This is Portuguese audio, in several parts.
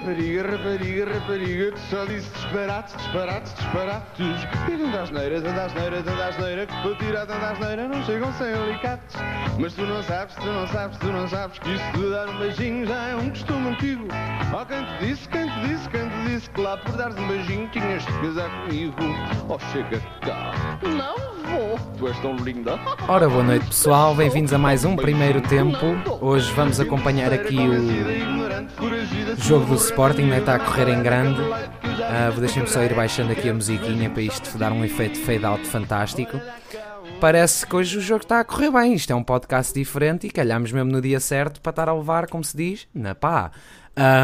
rapariga, rapariga, rapariga, que só disse disparate, disparate, disparates. E tanta asneira, tanta asneira, tanta asneira, que para tirar tanta asneira não chegam sem alicates. Mas tu não sabes, tu não sabes, tu não sabes que isso de dar um beijinho já é um costume antigo. Oh, quem te disse, quem te disse, quem te disse que lá por dares um beijinho tinhas de casar comigo. Oh, chega cá. Não. Tu és tão linda. Ora, boa noite pessoal, bem-vindos a mais um primeiro tempo. Hoje vamos acompanhar aqui o jogo do Sporting, né? está a correr em grande. Uh, Deixem-me só ir baixando aqui a musiquinha para isto dar um efeito fade-out fantástico. Parece que hoje o jogo está a correr bem. Isto é um podcast diferente e calhamos mesmo no dia certo para estar a levar, como se diz, na pá.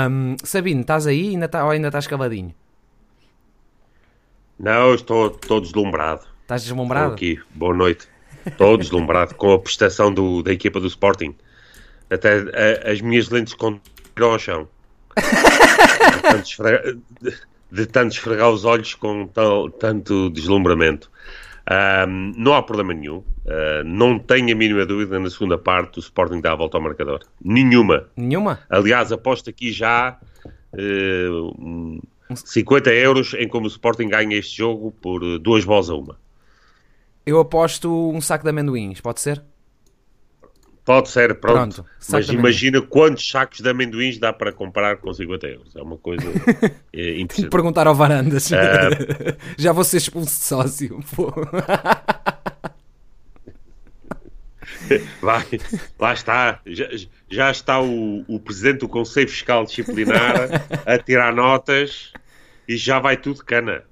Um, Sabino, estás aí ainda tá, ou ainda estás caladinho? Não, estou, estou deslumbrado. Estás deslumbrado? Estou aqui, boa noite. Estou deslumbrado com a prestação do, da equipa do Sporting. Até a, as minhas lentes continuam ao chão. De tanto, esfregar, de, de tanto esfregar os olhos com tal, tanto deslumbramento. Um, não há problema nenhum. Uh, não tenho a mínima dúvida na segunda parte o Sporting dá a volta ao marcador. Nenhuma. Nenhuma? Aliás, aposto aqui já uh, 50 euros em como o Sporting ganha este jogo por duas bolas a uma. Eu aposto um saco de amendoins, pode ser? Pode ser, pronto. pronto Mas imagina quantos sacos de amendoins dá para comprar com 50 euros. É uma coisa é, Tenho que perguntar ao Varandas. Uh... Já vou ser expulso de sócio. Vai, lá está. Já, já está o, o presidente do Conselho Fiscal Disciplinar a tirar notas e já vai tudo cana.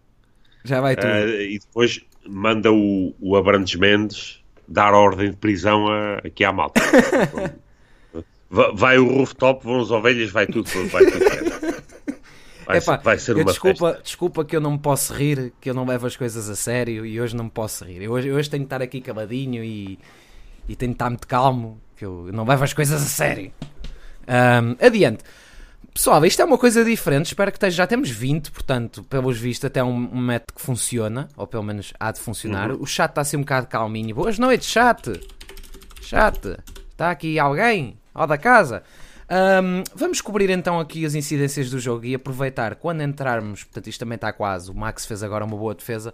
Já vai tudo. Uh, e depois manda o, o Abrantes Mendes dar ordem de prisão a, aqui à malta. vai o rooftop, vão as ovelhas, vai tudo. Vai tudo vai, Epá, vai ser uma desculpa, festa. desculpa que eu não me posso rir, que eu não levo as coisas a sério e hoje não me posso rir. Eu hoje, hoje tenho que estar aqui caladinho e, e tenho que estar muito calmo, que eu não levo as coisas a sério. Um, adiante. Pessoal, isto é uma coisa diferente. Espero que esteja. Já temos 20, portanto, pelos vistos, até um, um método que funciona, ou pelo menos há de funcionar. Uhum. O chat está assim um bocado calminho. Boas noites, chat! Chat! Está aqui alguém? Ó da casa! Um, vamos cobrir então aqui as incidências do jogo e aproveitar quando entrarmos. Portanto, isto também está quase. O Max fez agora uma boa defesa,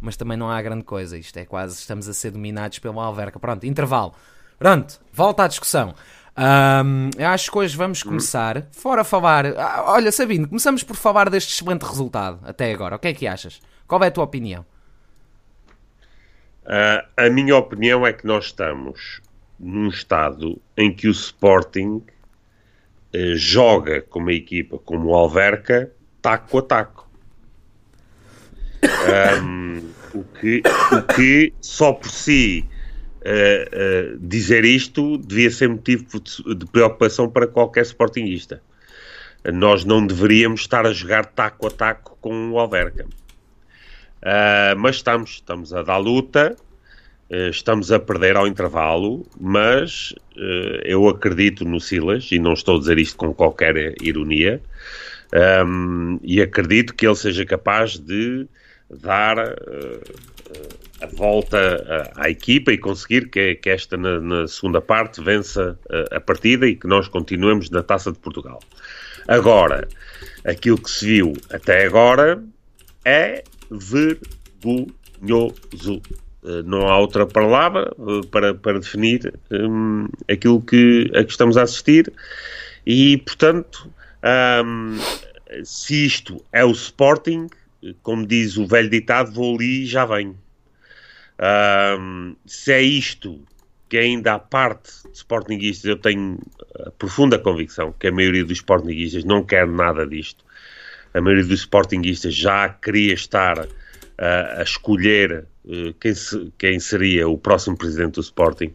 mas também não há grande coisa. Isto é quase. Estamos a ser dominados pelo Alverca. Pronto, intervalo. Pronto, volta à discussão. Um, eu acho que hoje vamos começar, fora falar. Ah, olha, Sabino, começamos por falar deste excelente resultado até agora. O que é que achas? Qual é a tua opinião? Uh, a minha opinião é que nós estamos num estado em que o Sporting uh, joga com uma equipa como o Alverca, taco a taco. Um, o, que, o que só por si uh, dizer isto devia ser motivo de preocupação para qualquer sportinguista. Nós não deveríamos estar a jogar taco a taco com o Alverca. Uh, mas estamos, estamos a dar luta, estamos a perder ao intervalo, mas eu acredito no Silas, e não estou a dizer isto com qualquer ironia, um, e acredito que ele seja capaz de dar a volta à, equipa e conseguir que, que esta, na, na, segunda parte, vença a, a, partida e que nós continuemos na Taça de Portugal. Agora, aquilo que se viu até agora é vergonhoso. Eh, não há outra palavra eh, para, para definir um, aquilo que, a que estamos a assistir e, portanto, um, se isto é o Sporting, como diz o velho ditado, vou ali e já venho. Um, se é isto que ainda há parte de Sportingistas, eu tenho a profunda convicção que a maioria dos Sportingistas não quer nada disto. A maioria dos Sportingistas já queria estar uh, a escolher uh, quem, se, quem, seria o próximo presidente do Sporting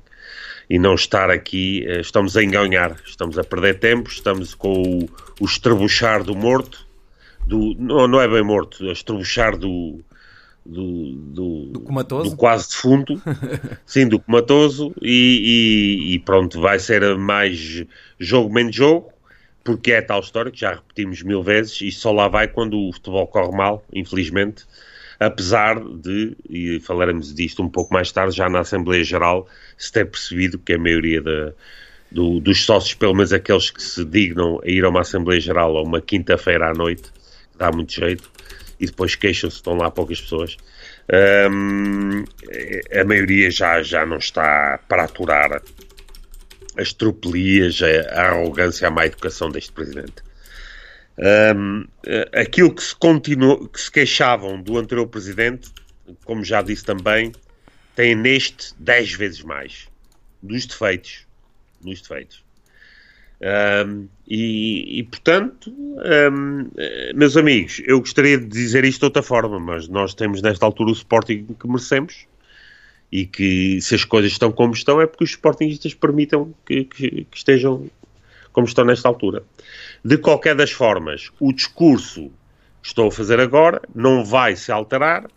e não estar aqui. Uh, estamos a enganhar, estamos a perder tempo, estamos com o, o estrebuchar do morto, do, não, não é bem morto, a estrebuchar do, do, do, do, comatoso? do quase defunto, sim, do comatoso, e, e, e, pronto, vai ser mais jogo menos jogo, porque é tal história que já repetimos mil vezes, e só lá vai quando o futebol corre mal, infelizmente, apesar de, e falaremos disto um pouco mais tarde, já na Assembleia Geral, se ter percebido que a maioria da, do, dos sócios, pelo menos aqueles que se dignam a ir a uma Assembleia Geral a uma quinta-feira à noite, que dá muito jeito, e depois queixam-se, estão lá poucas pessoas. Um, a maioria já, já não está para aturar as tropelias, a, a arrogância, a má educação deste presidente. Um, aquilo que se, continuou, que se queixavam do anterior presidente, como já disse também, tem neste 10 vezes mais dos defeitos. Dos defeitos. Um, e, e, portanto, um, meus amigos, eu gostaria de dizer isto de outra forma, mas nós temos nesta altura o Sporting que merecemos e que se as coisas estão como estão é porque os Sportingistas permitam que, que, que estejam como estão nesta altura. De qualquer das formas, o discurso que estou a fazer agora não vai se alterar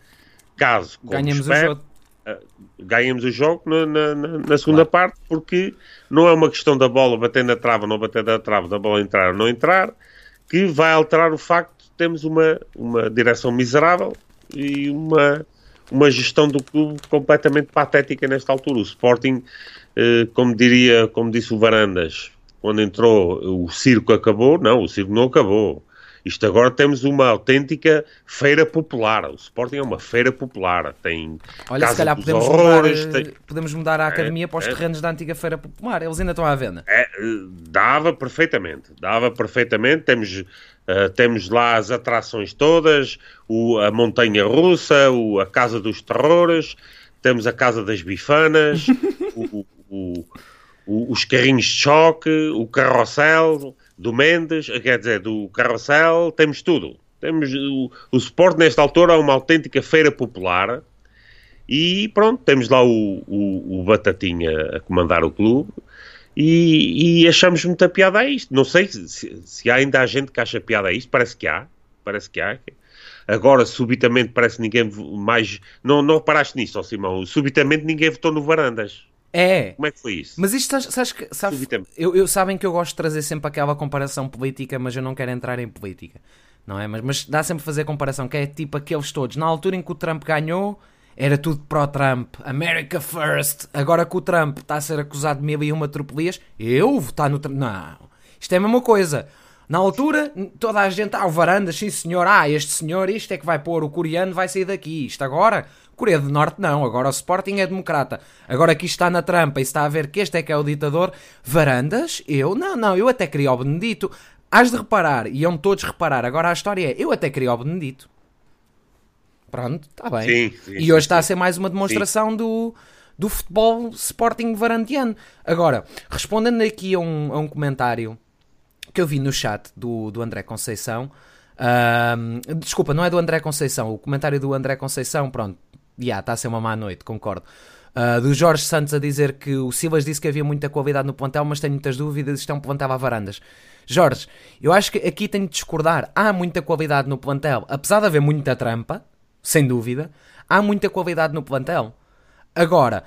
caso, ganhemos espero, Uh, ganhemos o jogo na, na, na segunda claro. parte, porque não é uma questão da bola bater na trave ou não bater na trave, da bola entrar ou não entrar, que vai alterar o facto de termos uma, uma direção miserável e uma, uma gestão do clube completamente patética nesta altura. O Sporting, uh, como diria, como disse o Varandas, quando entrou o circo acabou, não, o circo não acabou. Isto agora temos uma autêntica feira popular. O Sporting é uma feira popular. Tem Olha, se calhar podemos, horrores, mudar, tem... podemos mudar a academia é, para os é, terrenos da antiga feira popular. Eles ainda estão à venda. É, dava perfeitamente. Dava perfeitamente. Temos, uh, temos lá as atrações todas, o, a montanha russa, o, a casa dos terrores, temos a casa das bifanas, o, os carrinhos de choque, o carrossel do Mendes, quer dizer, do Carrossel, temos tudo. Temos o, o Sport nesta altura é uma autêntica feira popular e pronto, temos lá o, o, o Batatinha a comandar o clube e, e, achamos muita piada a isto. Não sei se, se ainda há gente que acha piada a isto, parece que há, parece que há. Agora, subitamente, parece que ninguém mais. Não, não reparaste nisso, Simão? Subitamente ninguém votou no Varandas. É. Como é que foi isso? Mas isto, sabes, que, sabes eu, eu, sabem que eu gosto de trazer sempre aquela comparação política, mas eu não quero entrar em política, não é? Mas, mas dá sempre a fazer comparação, que é tipo aqueles todos. Na altura em que o Trump ganhou, era tudo pró-Trump, America First. Agora que o Trump está a ser acusado de mil e uma tropelias, eu votar no Trump. Não, isto é a mesma coisa. Na altura, toda a gente, ah, o Varandas, sim senhor, ah, este senhor, isto é que vai pôr, o coreano vai sair daqui. Isto agora, Coreia do Norte não, agora o Sporting é democrata. Agora aqui está na trampa e está a ver que este é que é o ditador. Varandas, eu, não, não, eu até queria o Benedito. Hás de reparar, e iam todos reparar, agora a história é, eu até queria o Benedito. Pronto, está bem. Sim, sim, e hoje sim, está a ser mais uma demonstração do, do futebol Sporting varandiano. Agora, respondendo aqui a um, a um comentário que eu vi no chat do, do André Conceição, uh, desculpa, não é do André Conceição, o comentário do André Conceição, pronto, yeah, está a ser uma má noite, concordo. Uh, do Jorge Santos a dizer que o Silas disse que havia muita qualidade no plantel, mas tenho muitas dúvidas, isto é um plantel a varandas. Jorge, eu acho que aqui tenho de discordar. Há muita qualidade no plantel, apesar de haver muita trampa, sem dúvida, há muita qualidade no plantel. Agora,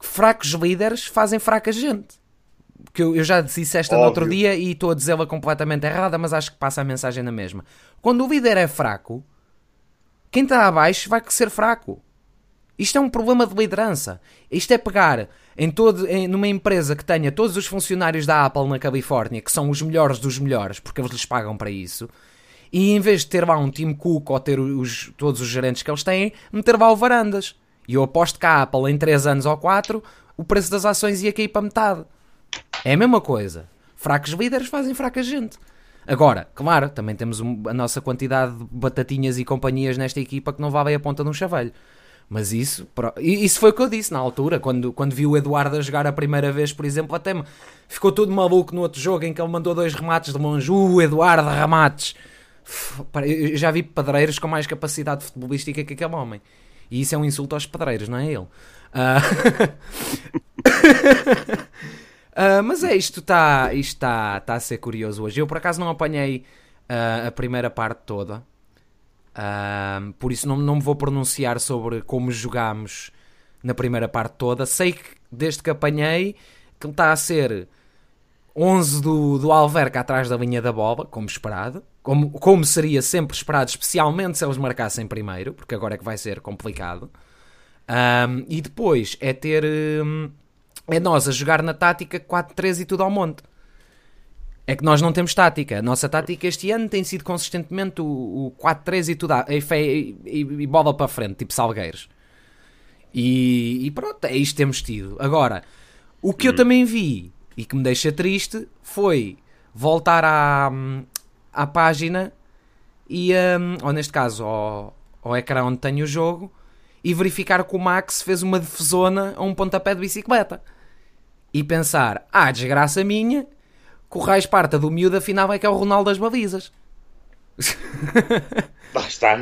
fracos líderes fazem fraca gente. Que eu, eu já disse esta Óbvio. no outro dia e estou a dizê-la completamente errada, mas acho que passa a mensagem na mesma. Quando o líder é fraco, quem está abaixo vai ser fraco. Isto é um problema de liderança. Isto é pegar em todo, em, numa empresa que tenha todos os funcionários da Apple na Califórnia, que são os melhores dos melhores, porque eles lhes pagam para isso, e em vez de ter lá um Tim Cook ou ter os, todos os gerentes que eles têm, meter lá o Varandas. E eu aposto que a Apple em 3 anos ou 4 o preço das ações ia cair para metade. É a mesma coisa. Fracos líderes fazem fraca gente. Agora, claro, também temos a nossa quantidade de batatinhas e companhias nesta equipa que não valem a ponta de um chavelho. Mas isso, isso foi o que eu disse na altura, quando, quando vi o Eduardo a jogar a primeira vez, por exemplo, até me ficou tudo maluco no outro jogo em que ele mandou dois remates de longe. Uh, Eduardo, remates! Eu já vi pedreiros com mais capacidade futebolística que aquele homem. E isso é um insulto aos pedreiros, não é ele? Uh... Uh, mas é, isto está isto tá, tá a ser curioso hoje. Eu por acaso não apanhei uh, a primeira parte toda, uh, por isso não, não me vou pronunciar sobre como jogámos na primeira parte toda. Sei que desde que apanhei que está a ser 11 do, do Alverca atrás da linha da bola, como esperado, como, como seria sempre esperado, especialmente se eles marcassem primeiro, porque agora é que vai ser complicado. Um, e depois é ter. Um, é nós a jogar na tática 4-3 e tudo ao monte. É que nós não temos tática. A nossa tática este ano tem sido consistentemente o, o 4-3 e tudo a, e, e, e, bola para frente, tipo Salgueiros. E, e, pronto, é isto que temos tido. Agora, o que eu hum. também vi e que me deixa triste foi voltar à, à página e, um, ou neste caso, ao, ao ecrã onde tenho o jogo e verificar que o Max fez uma defesona a um pontapé de bicicleta. E pensar, ah, desgraça minha, que o raio esparta do miúdo afinal é que é o Ronaldo das balizas. Lá está.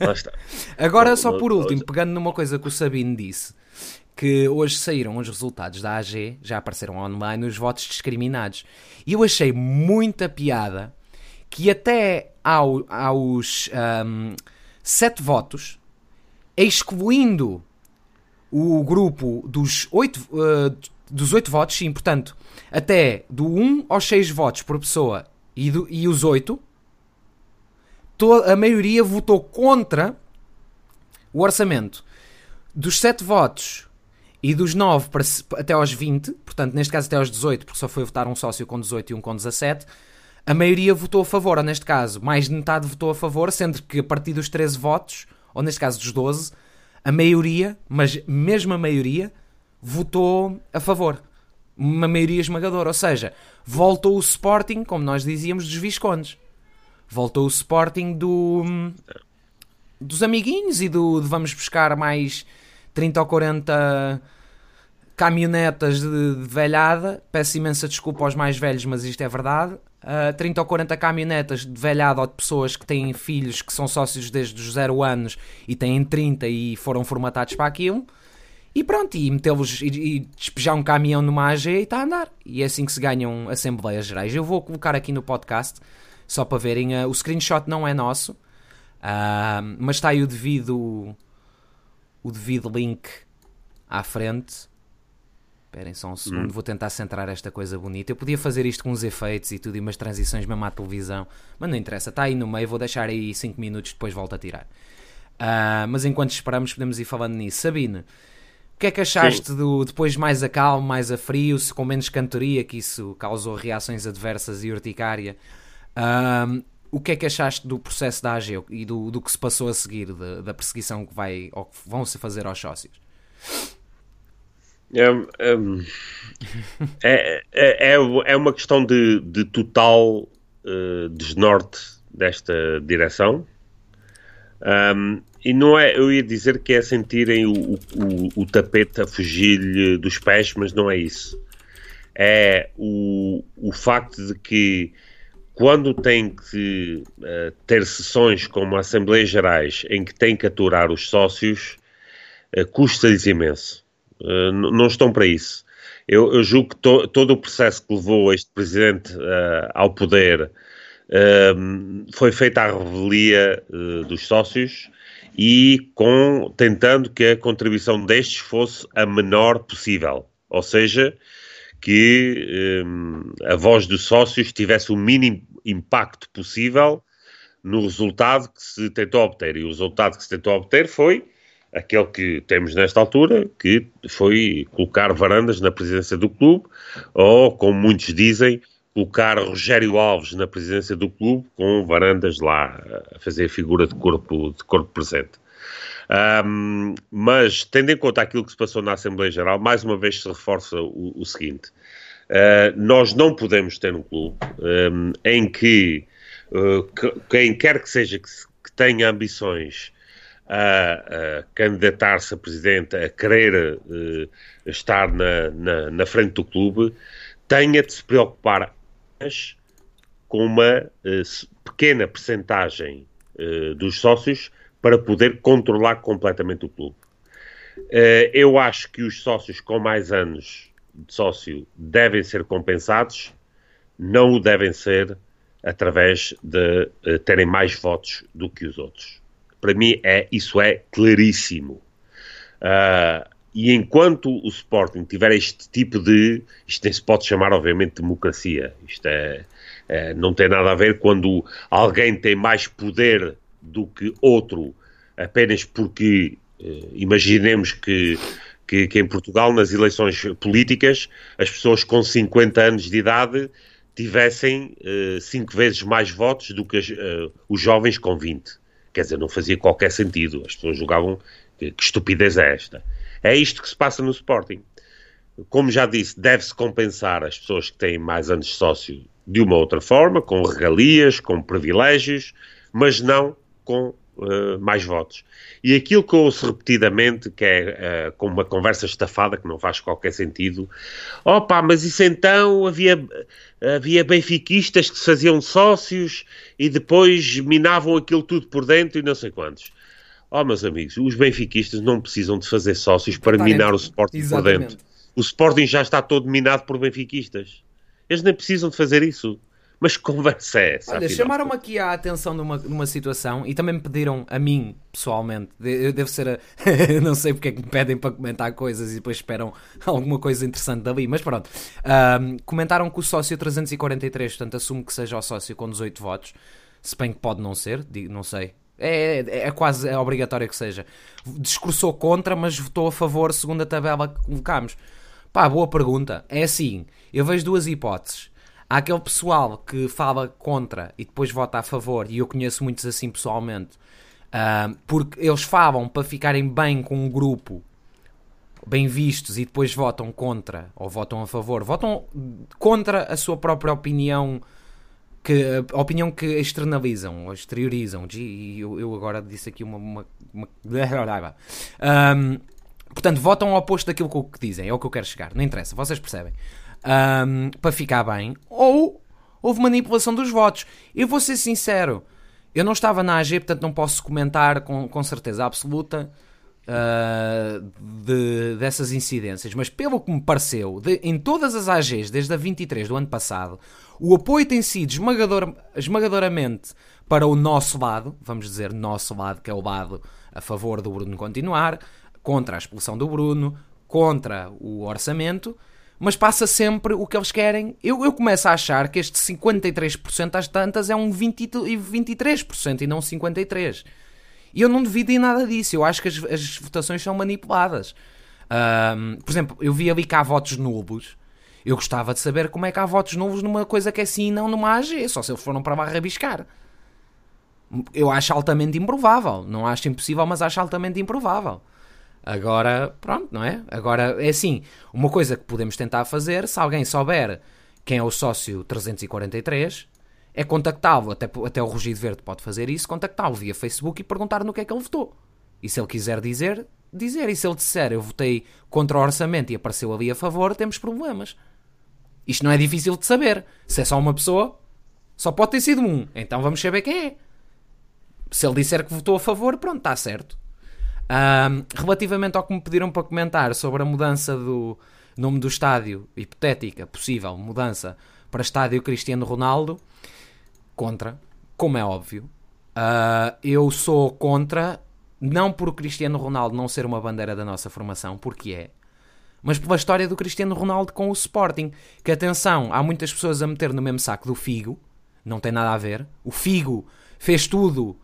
Lá está. Agora, só por último, pegando numa coisa que o Sabino disse, que hoje saíram os resultados da AG, já apareceram online os votos discriminados. E eu achei muita piada que até ao, aos um, sete votos, excluindo o grupo dos oito, uh, dos oito votos, sim, portanto, até do 1 aos 6 votos por pessoa e, do, e os 8, a maioria votou contra o orçamento. Dos 7 votos e dos 9 para, até aos 20, portanto, neste caso até aos 18, porque só foi votar um sócio com 18 e um com 17, a maioria votou a favor, ou neste caso, mais de metade votou a favor, sendo que a partir dos 13 votos, ou neste caso dos 12, a maioria, mas mesmo a maioria, votou a favor. Uma maioria esmagadora. Ou seja, voltou o Sporting, como nós dizíamos, dos Viscondes. Voltou o Sporting do, dos amiguinhos e do de vamos buscar mais 30 ou 40 caminhonetas de, de velhada. Peço imensa desculpa aos mais velhos, mas isto é verdade. Uh, ah, 30 ou 40 caminhonetas de velhada ou de pessoas que têm filhos que são sócios desde os 0 anos e têm 30 e foram formatados para aquilo. E pronto, e metê-los e, e, despejar um caminhão numa AG e está a andar. E é assim que se ganham Assembleias Gerais. Eu vou colocar aqui no podcast, só para verem. Uh, o screenshot não é nosso, uh, mas está aí o devido, o devido link à frente. Esperem só um segundo, hum. vou tentar centrar esta coisa bonita. Eu podia fazer isto com uns efeitos e tudo, e umas transições mesmo à televisão, mas não interessa, está aí no meio, vou deixar aí 5 minutos, depois volto a tirar. Uh, mas enquanto esperamos, podemos ir falando nisso. Sabine, que é que achaste do, depois mais a calmo, mais a frio, se com menos cantoria, que isso causou reações adversas e urticária? Um, o que é que achaste do processo da AG e do, do que se passou a seguir, da, da perseguição que, vai, ou que vão se fazer aos sócios? É, é, é, é, uma questão de, de total uh, desnorte desta direção. Um, e não é, eu ia dizer que é sentirem o, o, o tapete a fugir-lhe dos pés, mas não é isso. É o, o facto de que quando tem que uh, ter sessões como Assembleias Gerais em que tem que aturar os sócios, uh, custa-lhes imenso. Uh, não estão para isso. Eu, eu julgo que to, todo o processo que levou este presidente ao poder foi feito à revelia dos sócios e com, tentando que a contribuição destes fosse a menor possível. Ou seja, que um, a voz dos sócios tivesse o mínimo impacto possível no resultado que se tentou obter. E o resultado que se tentou obter foi aquele que temos nesta altura, que foi colocar varandas na presidência do clube, ou, como muitos dizem, colocar Rogério Alves na presidência do clube com varandas lá a fazer figura de corpo, de corpo presente. Um, mas, tendo em conta aquilo que se passou na Assembleia Geral, mais uma vez se reforça o, o seguinte: uh, nós não podemos ter um clube um, em que, uh, que, quem quer que seja que, que tenha ambições a, a candidatar-se a presidente, a querer uh, estar na, na, na, frente do clube, tenha de se preocupar com uma uh, pequena percentagem uh, dos sócios para poder controlar completamente o clube. Eu acho que os sócios com mais anos de sócio devem ser compensados, não o devem ser através de terem mais votos do que os outros. Para mim, é, isso é claríssimo. Uh, e enquanto o Sporting tiver este tipo de. Isto nem se pode chamar, obviamente, democracia. Isto é, é, não tem nada a ver quando alguém tem mais poder do que outro, apenas porque. Eh, imaginemos que, que, que em Portugal, nas eleições políticas, as pessoas com 50 anos de idade tivessem uh, cinco vezes mais votos do que as, uh, os jovens com 20. Quer dizer, não fazia qualquer sentido. As pessoas julgavam que, que estupidez é esta. É isto que se passa no Sporting. Como já disse, deve-se compensar as pessoas que têm mais anos de sócio de uma outra forma, com regalias, com privilégios, mas não com uh, mais votos. E aquilo que eu ouço repetidamente, que é uh, com uma conversa estafada, que não faz qualquer sentido, opa, mas isso então havia, havia benfiquistas que se faziam sócios e depois minavam aquilo tudo por dentro e não sei quantos. Oh, meus amigos, os benfiquistas não precisam de fazer sócios para minar o Sporting Exatamente. por dentro. O Sporting já está todo minado por benfiquistas. Eles nem precisam de fazer isso. Mas que conversa é essa? Olha, chamaram-me aqui a atenção numa, numa situação e também me pediram a mim, pessoalmente. Eu devo ser. A... não sei porque é que me pedem para comentar coisas e depois esperam alguma coisa interessante dali, mas pronto. Um, comentaram que o sócio 343, portanto, assumo que seja o sócio com 18 votos. Se bem que pode não ser, não sei. É, é, é, quase é obrigatório que seja. Discursou contra, mas votou a favor segundo a tabela que colocámos. Pá, boa pergunta. É assim, eu vejo duas hipóteses. Há aquele pessoal que fala contra e depois vota a favor, e eu conheço muitos assim pessoalmente, uh, porque eles falam para ficarem bem com um grupo, bem vistos, e depois votam contra, ou votam a favor, votam contra a sua própria opinião, que, a opinião que externalizam, ou exteriorizam. E eu, eu, agora disse aqui uma. uma, uma... Um, portanto, votam ao oposto daquilo que dizem, é o que eu quero chegar, não interessa, vocês percebem um, para ficar bem, ou houve manipulação dos votos. Eu vou ser sincero, eu não estava na AG, portanto não posso comentar com, com certeza absoluta uh, de, dessas incidências, mas pelo que me pareceu, de, em todas as AGs, desde a 23 do ano passado, o apoio tem sido esmagador, esmagadoramente para o nosso lado, vamos dizer nosso lado, que é o lado a favor do Bruno continuar, contra a expulsão do Bruno, contra o orçamento, mas passa sempre o que eles querem. Eu, eu começo a achar que este 53% às tantas é um 20, 23% e não 53%. E eu não duvido em nada disso. Eu acho que as, as votações são manipuladas. Um, por exemplo, eu vi ali que há votos nulos. Eu gostava de saber como é que há votos nulos numa coisa que é assim e não numa AG, só se eles foram para lá. Eu acho altamente improvável. Não acho impossível, mas acho altamente improvável. Agora, pronto, não é? Agora é assim, uma coisa que podemos tentar fazer, se alguém souber quem é o sócio 343, é contactá-lo, até, até o Rugido Verde pode fazer isso, contactá-lo via Facebook e perguntar no que é que ele votou. E se ele quiser dizer, dizer. E se ele disser eu votei contra o orçamento e apareceu ali a favor, temos problemas. Isto não é difícil de saber. Se é só uma pessoa, só pode ter sido um. Então vamos saber quem é. Se ele disser que votou a favor, pronto, está certo. Um, relativamente ao que me pediram para comentar sobre a mudança do nome do estádio, hipotética, possível mudança para estádio Cristiano Ronaldo, contra, como é óbvio. Uh, eu sou contra, não por Cristiano Ronaldo não ser uma bandeira da nossa formação, porque é, mas pela história do Cristiano Ronaldo com o Sporting. Que atenção, há muitas pessoas a meter no mesmo saco do Figo, não tem nada a ver. O Figo fez tudo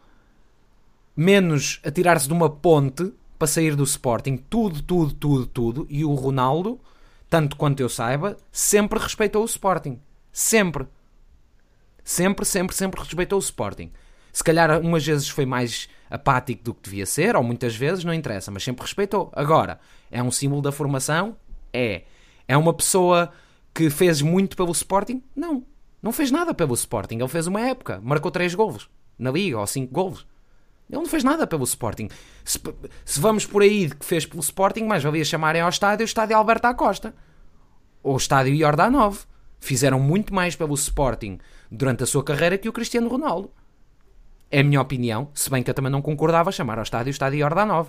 menos a tirar-se de uma ponte para sair do Sporting. Tudo, tudo, tudo, tudo. E o Ronaldo, tanto quanto eu saiba, sempre respeitou o Sporting. Sempre. Sempre, sempre, sempre respeitou o Sporting. Se calhar umas vezes foi mais apático do que devia ser, ou muitas vezes, não interessa, mas sempre respeitou. Agora, é um símbolo da formação? É. É uma pessoa que fez muito pelo Sporting? Não. Não fez nada pelo Sporting. Ele fez uma época, marcou 3 golos na Liga, ou 5 golos. Ele não fez nada pelo Sporting. Se, se vamos por aí de que fez pelo Sporting, mais valia chamarem ao estádio o estádio Alberto Acosta. Ou o estádio Jordanov. Fizeram muito mais pelo Sporting durante a sua carreira que o Cristiano Ronaldo. É a minha opinião, se bem que eu também não concordava chamar ao estádio o estádio Jordanov.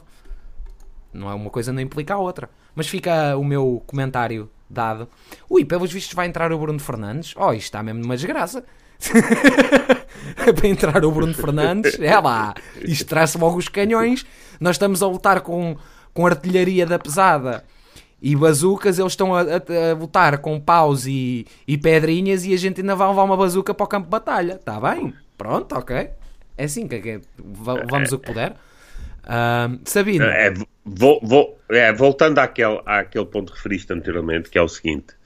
Não é uma coisa não implica a outra. Mas fica o meu comentário dado. Ui, pelos vistos vai entrar o Bruno Fernandes. Oh, isto está mesmo numa desgraça. para entrar o Bruno Fernandes, é lá, isto traz logo os canhões. Nós estamos a lutar com, com artilharia da pesada e bazucas, eles estão a, a, a lutar com paus e, e pedrinhas e a gente ainda vai levar uma bazuca para o campo de batalha. Está bem? Pronto, ok. É assim, que, que, vamos o que puder. Uh, Sabino. É, vou, vou, é, voltando àquele, àquele ponto que referiste anteriormente, que é o seguinte.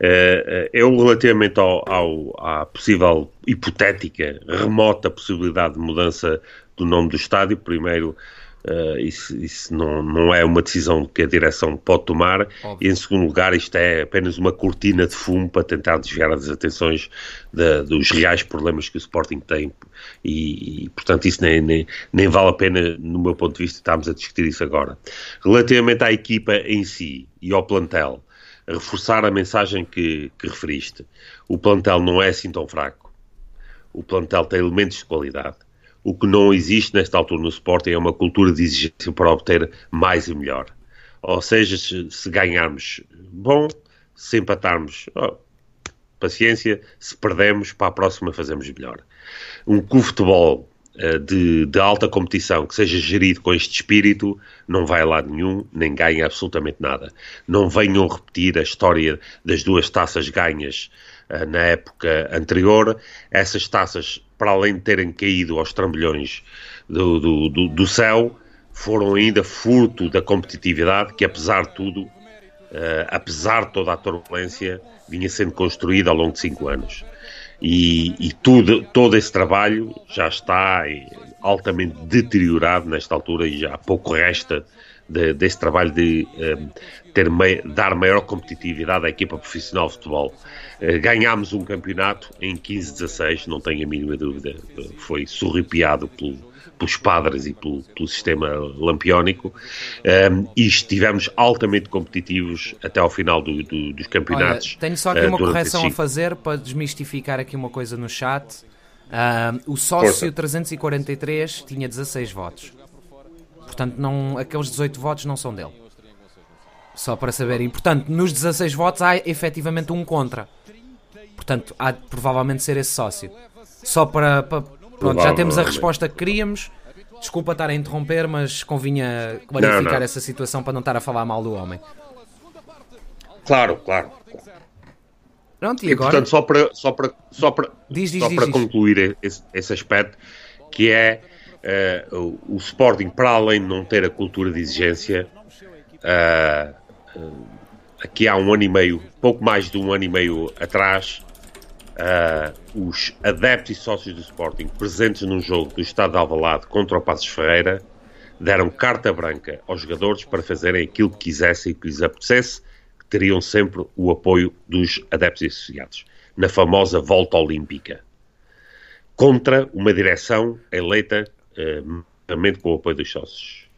Uh, eu, relativamente ao, ao, à possível, hipotética, remota possibilidade de mudança do nome do estádio, primeiro, Uh, isso, isso não, não, é uma decisão que a direção pode tomar. E, em segundo lugar, isto é apenas uma cortina de fumo para tentar desviar as atenções de, dos reais problemas que o Sporting tem. E, e portanto, isso nem, nem, nem, vale a pena, no meu ponto de vista, estarmos a discutir isso agora. Relativamente à equipa em si e ao plantel, reforçar a mensagem que, que referiste. O plantel não é assim tão fraco. O plantel tem elementos de qualidade o que não existe nesta altura no Sporting é uma cultura de exigência para obter mais e melhor. Ou seja, se, ganharmos, bom, se empatarmos, oh, paciência, se perdemos, para a próxima fazemos melhor. Um futebol uh, de, de, alta competição que seja gerido com este espírito não vai lado nenhum, nem ganha absolutamente nada. Não venham repetir a história das duas taças ganhas uh, na época anterior. Essas taças para além de terem caído aos trambolhões do, do, do, do céu, foram ainda furto da competitividade que, apesar de tudo, uh, apesar de toda a turbulência, vinha sendo construída ao longo de cinco anos. E, e tudo, todo esse trabalho já está altamente deteriorado nesta altura e já pouco resta de, desse trabalho de um, ter mei, dar maior competitividade à equipa profissional de futebol. Uh, ganhámos um campeonato em 15-16, não tenho a mínima dúvida, foi surripiado pelo, pelos padres e pelo, pelo sistema lampiónico um, e estivemos altamente competitivos até ao final do, do, dos campeonatos. Olha, tenho só aqui uh, uma correção a fazer para desmistificar aqui uma coisa no chat. Uh, o sócio Força. 343 tinha 16 votos. Portanto, não, aqueles 18 votos não são dele. Só para saberem. Portanto, nos 16 votos há efetivamente um contra. Portanto, há de provavelmente ser esse sócio. Só para. para pronto, já temos a resposta que queríamos. Desculpa estar a interromper, mas convinha clarificar não, não. essa situação para não estar a falar mal do homem. Claro, claro. Pronto, e, e agora? portanto, só para, só para, só para, diz, diz, só diz, para concluir esse, esse aspecto, que é uh, o, o, Sporting, para além de não ter a cultura de exigência, uh, uh, aqui há um ano e meio, pouco mais de um ano e meio atrás, os adeptos e sócios do Sporting presentes num jogo do Estado de Alvalade contra o Passos Ferreira deram carta branca aos jogadores para fazerem aquilo que quisessem e que lhes apetecesse, que teriam sempre o apoio dos adeptos e associados, na famosa volta olímpica, contra uma direção eleita uh, com o apoio dos sócios.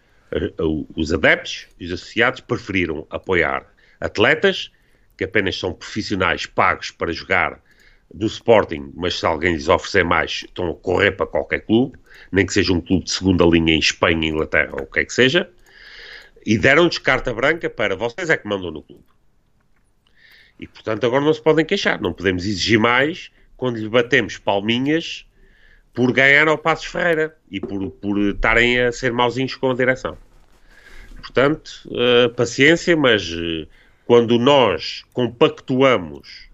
Uh, os adeptos e os associados preferiram apoiar atletas que apenas são profissionais pagos para jogar do Sporting, mas se alguém lhes oferecer mais, estão a correr para qualquer clube, nem que seja um clube de segunda linha em Espanha, Inglaterra ou o que é que seja, e deram-nos carta branca para vocês é que mandam no clube. E portanto agora não se podem queixar, não podemos exigir mais quando lhe batemos palminhas por ganhar ao Passos Ferreira e por, por estarem a ser mauzinhos com a direção. Portanto, uh, paciência, mas uh, quando nós compactuamos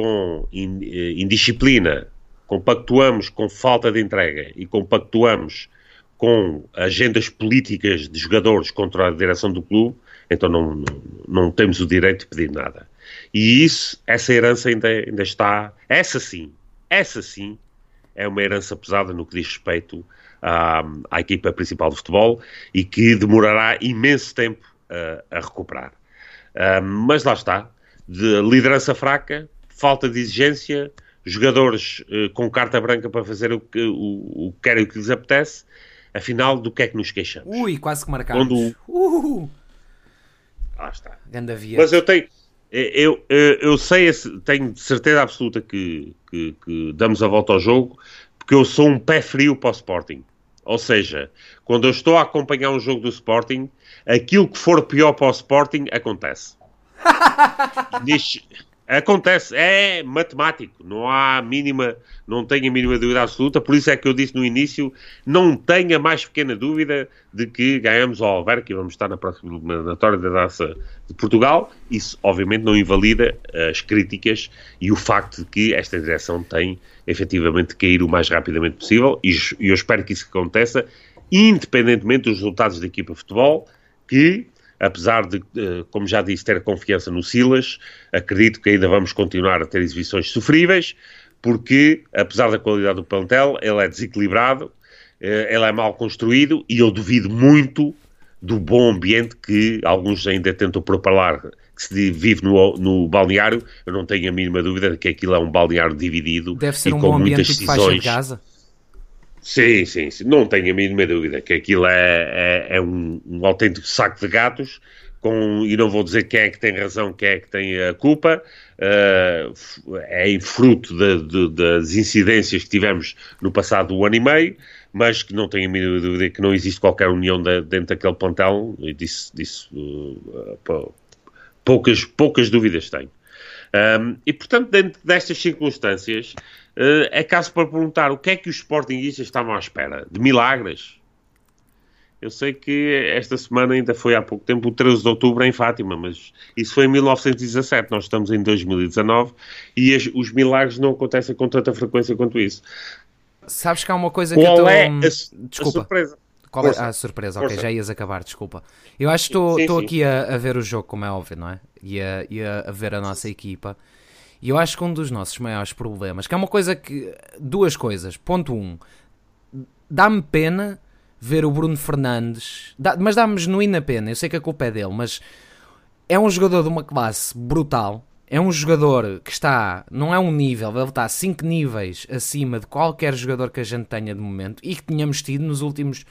com uh, indisciplina, compactuamos com falta de entrega e compactuamos com agendas políticas de jogadores contra a direção do clube, então não, não, não temos o direito de pedir nada. E isso, essa herança ainda, ainda está, essa sim, essa sim, é uma herança pesada no que diz respeito à, à equipa principal de futebol e que demorará imenso tempo uh, a recuperar. Uh, mas lá está, de liderança fraca, falta de exigência, jogadores uh, com carta branca para fazer o que, o, o que querem o que lhes apetece, afinal, do que é que nos queixamos? Ui, quase que marcamos. Quando... Uh! Lá está. Mas eu tenho eu, eu, eu sei, tenho certeza absoluta que, que, que, damos a volta ao jogo, porque eu sou um pé frio para o Sporting. Ou seja, quando eu estou a acompanhar um jogo do Sporting, aquilo que for pior para o Sporting acontece. Neste, Acontece, é matemático, não há mínima, não tenho a mínima dúvida absoluta, por isso é que eu disse no início, não tenha mais pequena dúvida de que ganhamos ao Alverca e vamos estar na próxima eliminatória da Taça de Portugal. Isso, obviamente, não invalida as críticas e o facto de que esta direção tem, efetivamente, de cair o mais rapidamente possível e eu espero que isso aconteça independentemente dos resultados da equipa de futebol, que, apesar de, como já disse, ter confiança no Silas, acredito que ainda vamos continuar a ter exibições sofríveis, porque, apesar da qualidade do plantel, ele é desequilibrado, eh, ele é mal construído e eu duvido muito do bom ambiente que alguns ainda tentam propalar que se vive no, no balneário, eu não tenho a mínima dúvida de que aquilo é um balneário dividido Deve ser e um com bom muitas ambiente decisões. De Gaza. Sim, sim, sim, não tenho a mínima dúvida que aquilo é, é, é um, um, autêntico saco de gatos com, e não vou dizer quem é que tem razão, quem é que tem a culpa, uh, é fruto de, de, das incidências que tivemos no passado ano e meio, mas que não tenho a mínima dúvida que não existe qualquer união de, dentro daquele plantel, e disso, uh, poucas, poucas dúvidas tenho. Um, e, portanto, dentro destas circunstâncias, é caso para perguntar o que é que os Sportingistas estavam à espera? De milagres? Eu sei que esta semana ainda foi há pouco tempo, o 13 de outubro, em Fátima, mas isso foi em 1917, nós estamos em 2019 e as, os milagres não acontecem com tanta frequência quanto isso. Sabes que há uma coisa Qual que eu estou... é a, Desculpa. a surpresa? Qual é a surpresa? Força. Ok, já ias acabar, desculpa. Eu acho que estou aqui a, a, ver o jogo, como é óbvio, não é? E a, e a, a ver a nossa equipa. E eu acho que um dos nossos maiores problemas, que é uma coisa que. Duas coisas. Ponto um, dá-me pena ver o Bruno Fernandes, dá, mas dá-me genuína pena. Eu sei que a culpa é dele, mas é um jogador de uma classe brutal. É um jogador que está, não é um nível, ele está 5 níveis acima de qualquer jogador que a gente tenha de momento e que tínhamos tido nos últimos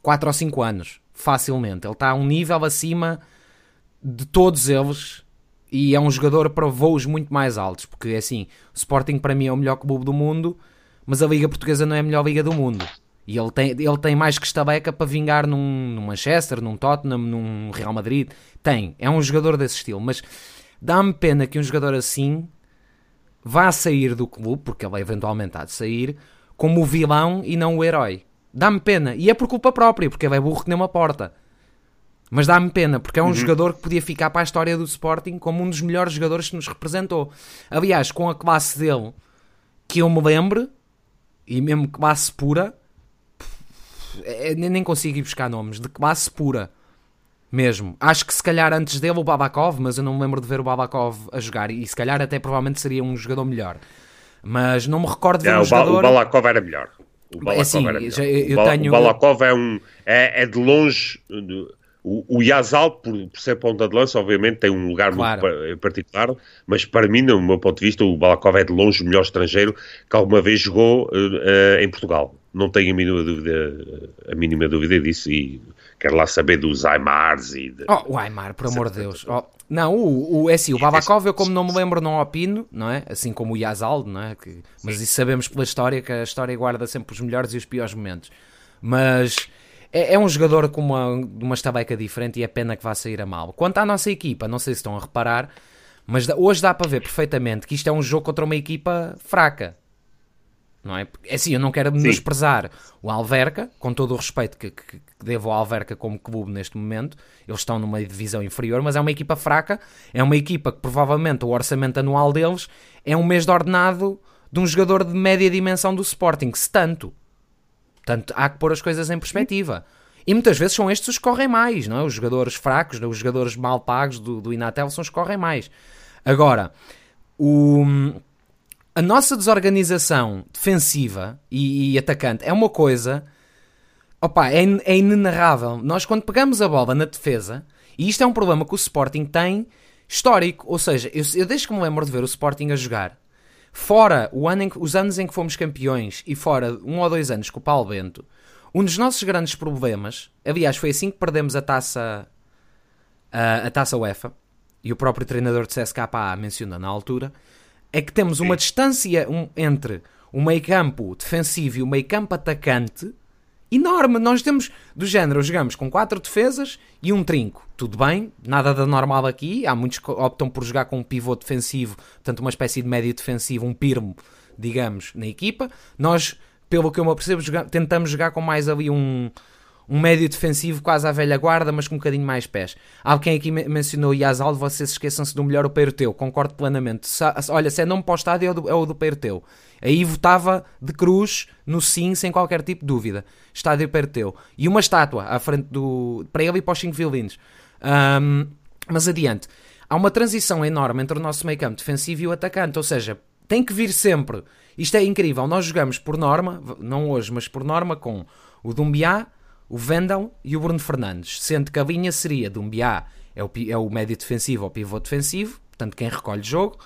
4 ou 5 anos, facilmente. Ele está a um nível acima de todos eles e é um jogador para voos muito mais altos, porque é assim, o Sporting para mim é o melhor clube do mundo, mas a Liga Portuguesa não é a melhor Liga do mundo. E ele tem, ele tem mais que estabeca para vingar num, num Manchester, num Tottenham, num Real Madrid. Tem, é um jogador desse estilo, mas dá-me pena que um jogador assim vá sair do clube, porque ele eventualmente há de sair, como o vilão e não o herói. Dá-me pena. E é por culpa própria, porque ele é burro que nem uma porta. Mas dá-me pena, porque é um uhum. jogador que podia ficar para a história do Sporting como um dos melhores jogadores que nos representou. Aliás, com a classe dele, que eu me lembro, e mesmo classe pura, é, nem consigo ir buscar nomes, de classe pura. Mesmo. Acho que se calhar antes dele o Babakov, mas eu não me lembro de ver o Babakov a jogar. E se calhar até provavelmente seria um jogador melhor. Mas não me recordo de ver um o jogador... O Balakov era melhor. O Balakov é era já, eu o, tenho... o Balakov é, um, é, é de longe. O, o Yazal, por, por, ser ponta de lança, obviamente tem um lugar claro. muito particular, mas para mim, no meu ponto de vista, o Balakov é de longe o melhor estrangeiro que alguma vez jogou uh, em Portugal. Não tenho a mínima dúvida, a mínima dúvida disso e quero lá saber dos Aymars e de... Oh, o Aymar, por amor de Deus. Oh, não, o, o, é assim, o Babakov eu como não me lembro não opino, não é? Assim como o Yazal, não é? Que, mas isso sabemos pela história, que a história guarda sempre os melhores e os piores momentos. Mas é, é um jogador com uma, uma estabeca diferente e é pena que vá sair a mal. Quanto à nossa equipa, não sei se estão a reparar, mas hoje dá para ver perfeitamente que isto é um jogo contra uma equipa fraca não é? É assim, eu não quero menosprezar o Alverca, com todo o respeito que, que, que, devo ao Alverca como clube neste momento, eles estão numa divisão inferior, mas é uma equipa fraca, é uma equipa que provavelmente o orçamento anual deles é um mês de ordenado de um jogador de média dimensão do Sporting, se tanto. Portanto, há que pôr as coisas em perspectiva. E muitas vezes são estes os que correm mais, não é? Os jogadores fracos, os jogadores mal pagos do, do Inatel são os que correm mais. Agora, o a nossa desorganização defensiva e, e atacante é uma coisa. Opa, é, é inenarrável. Nós, quando pegamos a bola na defesa, e isto é um problema que o Sporting tem histórico, ou seja, eu, eu desde que me lembro de ver o Sporting a jogar, fora ano em, os anos em que fomos campeões e fora um ou dois anos com o Paulo Bento, um dos nossos grandes problemas, aliás, foi assim que perdemos a taça, a, a taça UEFA, e o próprio treinador de CSKA menciona na altura, é que temos uma distância entre o meio campo defensivo e o meio campo atacante enorme. Nós temos, do género, jogamos com quatro defesas e um trinco. Tudo bem, nada da normal aqui. Há muitos que optam por jogar com um pivô defensivo, portanto, uma espécie de médio defensivo, um pirmo, digamos, na equipa. Nós, pelo que eu me percebo, tentamos jogar com mais ali um, um médio defensivo quase à velha guarda, mas com um bocadinho mais pés. Alguém aqui mencionou o Yazal, vocês esqueçam-se do melhor o Peiroteu, concordo plenamente. olha, se é nome para o estádio é o do, é o do Peiroteu. Aí votava de cruz no sim, sem qualquer tipo de dúvida. Estádio Peiroteu. E uma estátua à frente do. para ele e para os 5 violinos. Um, mas adiante. Há uma transição enorme entre o nosso meio campo defensivo e o atacante, ou seja, tem que vir sempre. Isto é incrível. Nós jogamos por norma, não hoje, mas por norma, com o Dumbiá, o Vendel e o Bruno Fernandes, sendo que a linha seria Dumbiá é o, é o médio defensivo ou pivô defensivo, portanto quem recolhe jogo,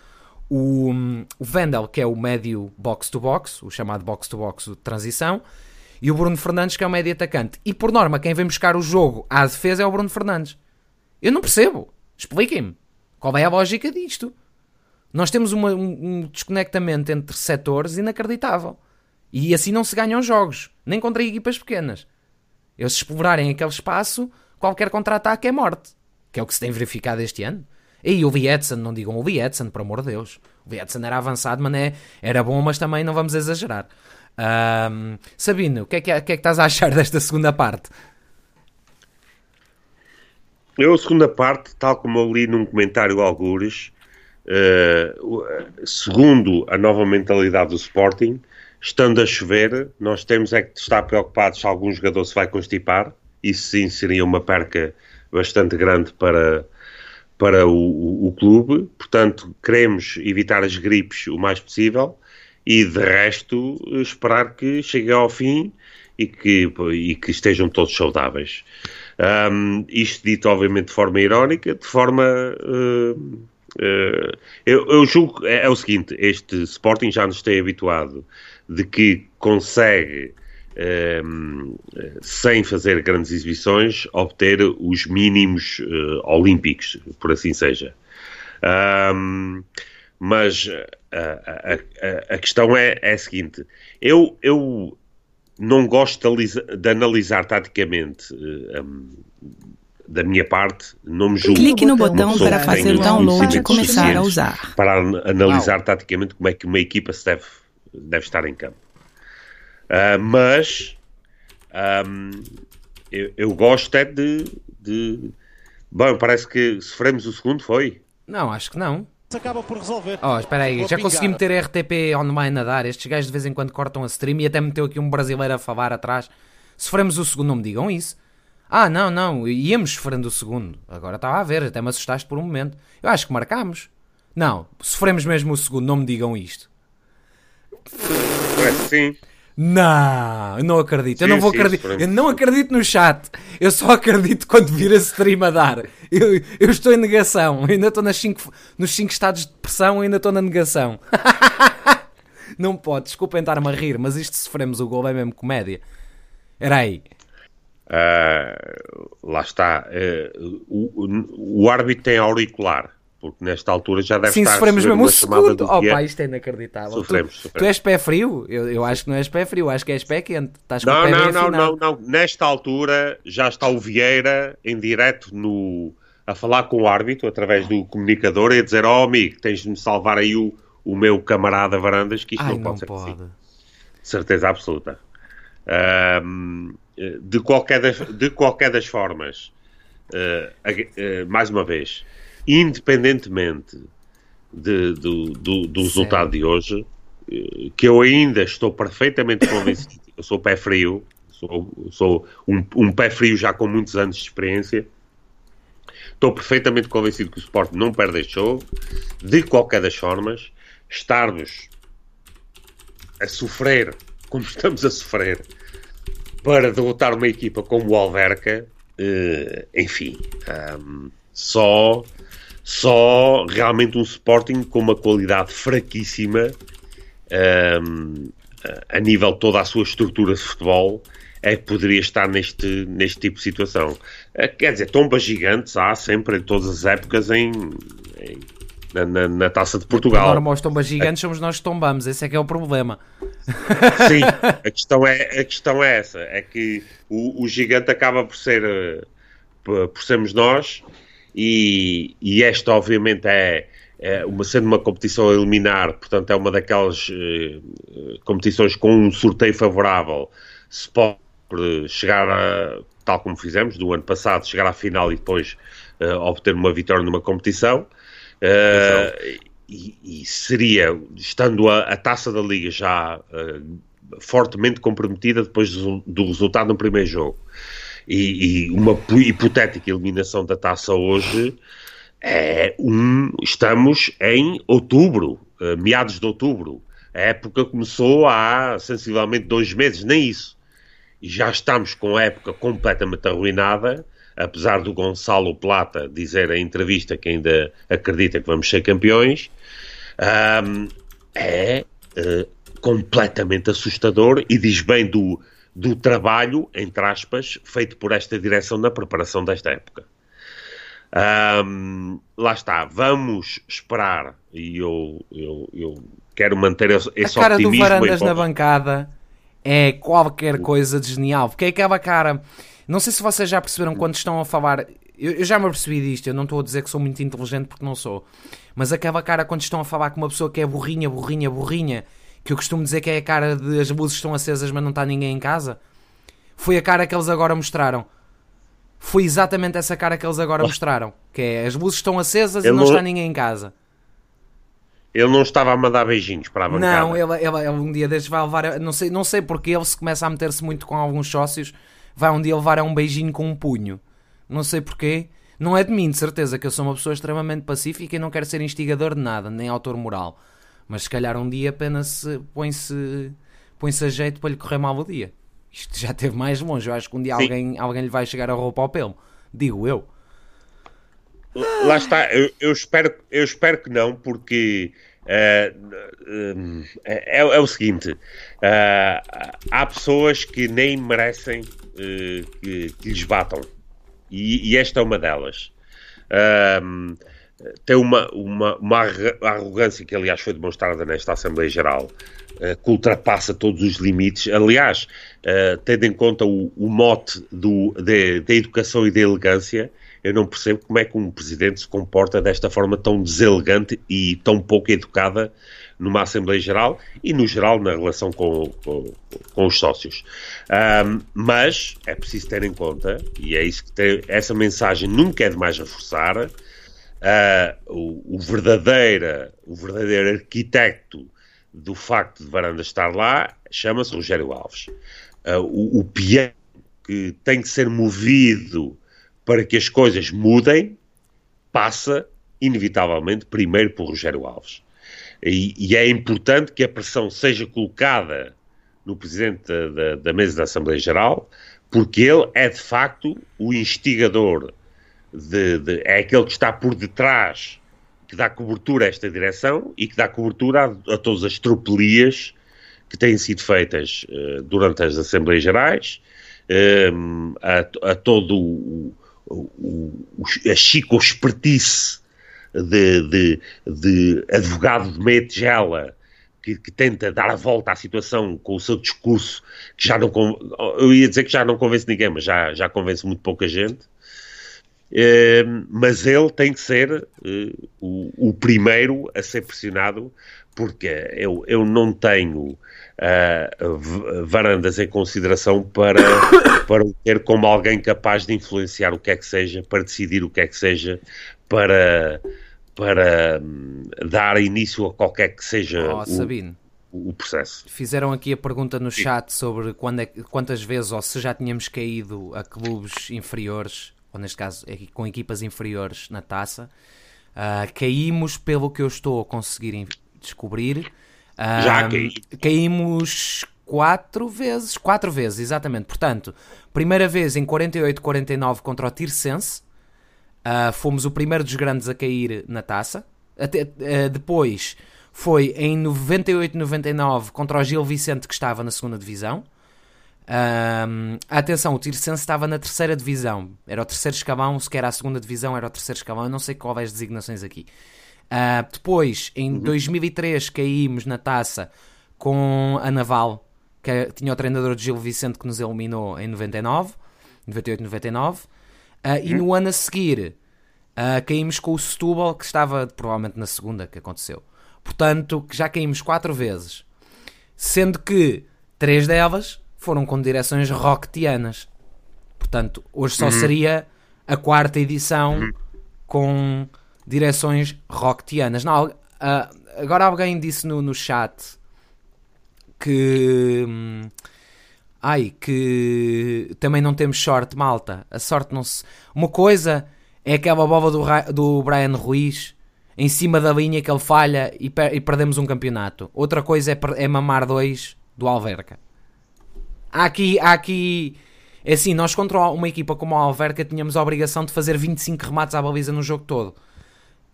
o, o Vendel que é o médio box-to-box, o chamado box-to-box de transição, e o Bruno Fernandes que é o médio atacante. E por norma quem vem buscar o jogo à defesa é o Bruno Fernandes. Eu não percebo. Expliquem-me. Qual é a lógica disto? Nós temos uma, um, um desconectamento entre setores inacreditável. E assim não se ganham jogos, nem contra equipas pequenas. Eles explorarem aquele espaço, qualquer contra-ataque é morte. Que é o que se tem verificado este ano. E o Lietzen, não digam o Lietzen, por amor de Deus. O Lietzen era avançado, mas é, era bom, mas também não vamos exagerar. Um, Sabino, o que, é que, que é que estás a achar desta segunda parte? Eu, a segunda parte, tal como eu li num comentário algures, uh, segundo a nova mentalidade do Sporting, estando a chover, nós temos é que estar preocupados se algum jogador se vai constipar. Isso sim seria uma perca bastante grande para, para o, o, o clube. Portanto, queremos evitar as gripes o mais possível e, de resto, esperar que chegue ao fim e que, e que estejam todos saudáveis. Um, isto dito, obviamente, de forma irónica, de forma. Uh, uh, eu, eu, julgo é, é, o seguinte: este Sporting já nos tem habituado de que consegue, sem fazer grandes exibições, obter os mínimos uh, olímpicos, por assim seja. Um, mas a, a, a, questão é, é a seguinte: eu, eu não gosto de, de analisar taticamente uh, um, da minha parte, não me julgo. Clique no botão para fazer o download e começar a usar. Para analisar taticamente como é que uma equipa se deve, deve estar em campo. Uh, mas um, eu, eu, gosto é de, de. Bom, parece que sofremos o segundo, foi? Não, acho que não acaba por resolver. Oh, espera aí, já consegui meter RTP online a dar. Estes gajos de vez em quando cortam a stream e até meteu aqui um brasileiro a falar atrás. Sofremos o segundo, não me digam isso. Ah, não, não, íamos sofrendo o segundo. Agora estava a ver, até me assustaste por um momento. Eu acho que marcámos. Não, sofremos mesmo o segundo, não me digam isto. É, sim. Não, eu não acredito. Sim, eu não vou acreditar. Eu não acredito no chat. Eu só acredito quando vir a stream a dar. Eu, eu estou em negação. Eu ainda estou nas cinco, nos 5 estados de pressão, eu ainda estou na negação. não pode, desculpem estar-me a rir, mas isto sofremos o gol é mesmo comédia. Era aí. Uh, lá está. Uh, o, o árbitro tem auricular porque nesta altura já deve Sim, estar sofremos mesmo um segundo. Oh pá, isto é inacreditável. Sofremos, tu, sofremos. tu és pé frio? Eu, eu acho que não és pé frio, acho que és pé quente. Estás com não, pé não, não, não, não. Nesta altura já está o Vieira em direto no, a falar com o árbitro através do comunicador e a dizer: Ó oh, amigo, tens de me salvar aí o, o meu camarada Varandas, que isto Ai, não pode não ser pode. Assim. Certeza absoluta. Um, de, qualquer das, de qualquer das formas, uh, uh, mais uma vez independentemente de, do, do, do resultado de hoje, eh, que eu ainda estou perfeitamente convencido, eu sou pé frio, sou, sou um, um, pé frio já com muitos anos de experiência, estou perfeitamente convencido que o Sport não perde este jogo, de qualquer das formas, estarmos a sofrer como estamos a sofrer para derrotar uma equipa como o Alverca, uh, enfim, só só realmente um Sporting com uma qualidade fraquíssima um, a nível de toda a sua estrutura de futebol é que poderia estar neste, neste tipo de situação. Eh, quer dizer, tombas gigantes há sempre em todas as épocas em, em na, na, na, Taça de Portugal. Agora os tombas gigantes somos nós que tombamos, esse é que é o problema. Sim, a questão é, a questão é essa, é que o, o gigante acaba por ser eh, por sermos nós e, e esta obviamente é, é, uma, sendo uma competição a eliminar, portanto é uma daquelas uh, competições com um sorteio favorável, se pode chegar a, tal como fizemos do ano passado, chegar à final e depois uh, obter uma vitória numa competição. E, e, seria, estando a, a, taça da Liga já fortemente comprometida depois do, do, resultado no primeiro jogo e, e, uma hipotética eliminação da taça hoje, é um, estamos em outubro, uh, meados de outubro. A época começou há sensivelmente dois meses, nem isso. E já estamos com a época completamente arruinada, apesar do Gonçalo Plata dizer em entrevista que ainda acredita que vamos ser campeões. Um, é uh, completamente assustador e diz bem do, do trabalho, entre aspas, feito por esta direção na preparação desta época. Um, lá está, vamos esperar e eu, eu, eu quero manter esse, esse a cara optimismo. do Varandas na bancada é qualquer coisa de genial, porque é aquela cara. Não sei se vocês já perceberam quando estão a falar. Eu, eu já me apercebi disto, eu não estou a dizer que sou muito inteligente porque não sou. Mas aquela cara quando estão a falar com uma pessoa que é burrinha, burrinha, burrinha, que eu costumo dizer que é a cara de as luzes estão acesas mas não está ninguém em casa, foi a cara que eles agora mostraram. Foi exatamente essa cara que eles agora mostraram. Que é as luzes estão acesas ele e não, não está ninguém em casa. Ele não estava a mandar beijinhos para a bancada. Não, ele, ele, ele um dia destes vai levar. Não sei, não sei porque ele se começa a meter-se muito com alguns sócios. Vai um dia levar a um beijinho com um punho. Não sei porquê. Não é de mim, de certeza, que eu sou uma pessoa extremamente pacífica e não quero ser instigador de nada, nem autor moral. Mas se calhar um dia apenas põe-se põe a jeito para lhe correr mal o dia. Isto já esteve mais longe. Eu acho que um dia alguém, alguém lhe vai chegar a roupa ao pelo. Digo eu. Lá está. Eu, eu espero, eu espero que não, porque uh, uh, é, é, o seguinte: uh, há pessoas que nem merecem que, que, lhes batam. E, e, esta é uma delas. Tem uma, uma, uma arrogância que, aliás, foi demonstrada nesta Assembleia Geral eh, que ultrapassa todos os limites. Aliás, uh, tendo em conta o, o mote do, da educação e da elegância, eu não percebo como é que um presidente se comporta desta forma tão deselegante e tão pouco educada numa Assembleia Geral e, no geral, na relação com, com, com os sócios. Um, mas é preciso ter em conta, e é isso que tem, essa mensagem nunca é demais reforçar, uh, o, o, verdadeiro, o verdadeiro arquiteto do facto de Varanda estar lá chama-se Rogério Alves. Uh, o, o piano que tem que ser movido para que as coisas mudem passa, inevitavelmente, primeiro por Rogério Alves. E, e é importante que a pressão seja colocada no Presidente da, da, da Mesa da Assembleia Geral, porque ele é, de facto, o instigador, de, de, é aquele que está por detrás que dá cobertura a esta direção e que dá cobertura a, a todas as tropelias que têm sido feitas uh, durante as Assembleias Gerais, um, eh, a, a, todo o, o, o, a chico espertice de, de, de, advogado de meia tigela que, que, tenta dar a volta à situação com o seu discurso, que já não, eu ia dizer que já não convence ninguém, mas já, já convence muito pouca gente, mas ele tem que ser uh, o, o, primeiro a ser pressionado, porque eu, eu não tenho uh, varandas em consideração para, para o ter como alguém capaz de influenciar o que é que seja, para decidir o que é que seja, para, para um, dar início a qualquer que seja oh, o, o, processo. Fizeram aqui a pergunta no chat sobre quando é, quantas vezes ou se já tínhamos caído a clubes inferiores ou neste caso é com equipas inferiores na taça. Uh, caímos, pelo que eu estou a conseguir descobrir, uh, já caí. caímos quatro vezes, quatro vezes, exatamente. Portanto, primeira vez em 48-49 contra o Tirsense, uh, fomos o primeiro dos grandes a cair na taça. Até, uh, depois foi em 98-99 contra o Gil Vicente, que estava na segunda divisão. Um, atenção, o Tirsense estava na terceira divisão, era o terceiro escalão, se era a segunda divisão, era o terceiro escalão, eu não sei qual é as designações aqui. Uh, depois, em uhum. 2003, caímos na taça com a Naval, que tinha o treinador de Gil Vicente que nos eliminou em 99, 98, 99. Uh, uhum. E no ano a seguir, uh, caímos com o Setúbal, que estava provavelmente na segunda que aconteceu. Portanto, já caímos quatro vezes, sendo que três delas foram com direções rocketianas. Portanto, hoje só uhum. seria a quarta edição uhum. com direções rocketianas. Não, uh, agora alguém disse no, no chat que. Hum, ai, que também não temos sorte, malta. A sorte não se. Uma coisa é aquela boba do, do Brian Ruiz em cima da linha que ele falha e, per e perdemos um campeonato. Outra coisa é, é mamar dois do Alverca. Há aqui, há aqui. É assim, nós contra uma equipa como a Alverca tínhamos a obrigação de fazer 25 remates à baliza no jogo todo.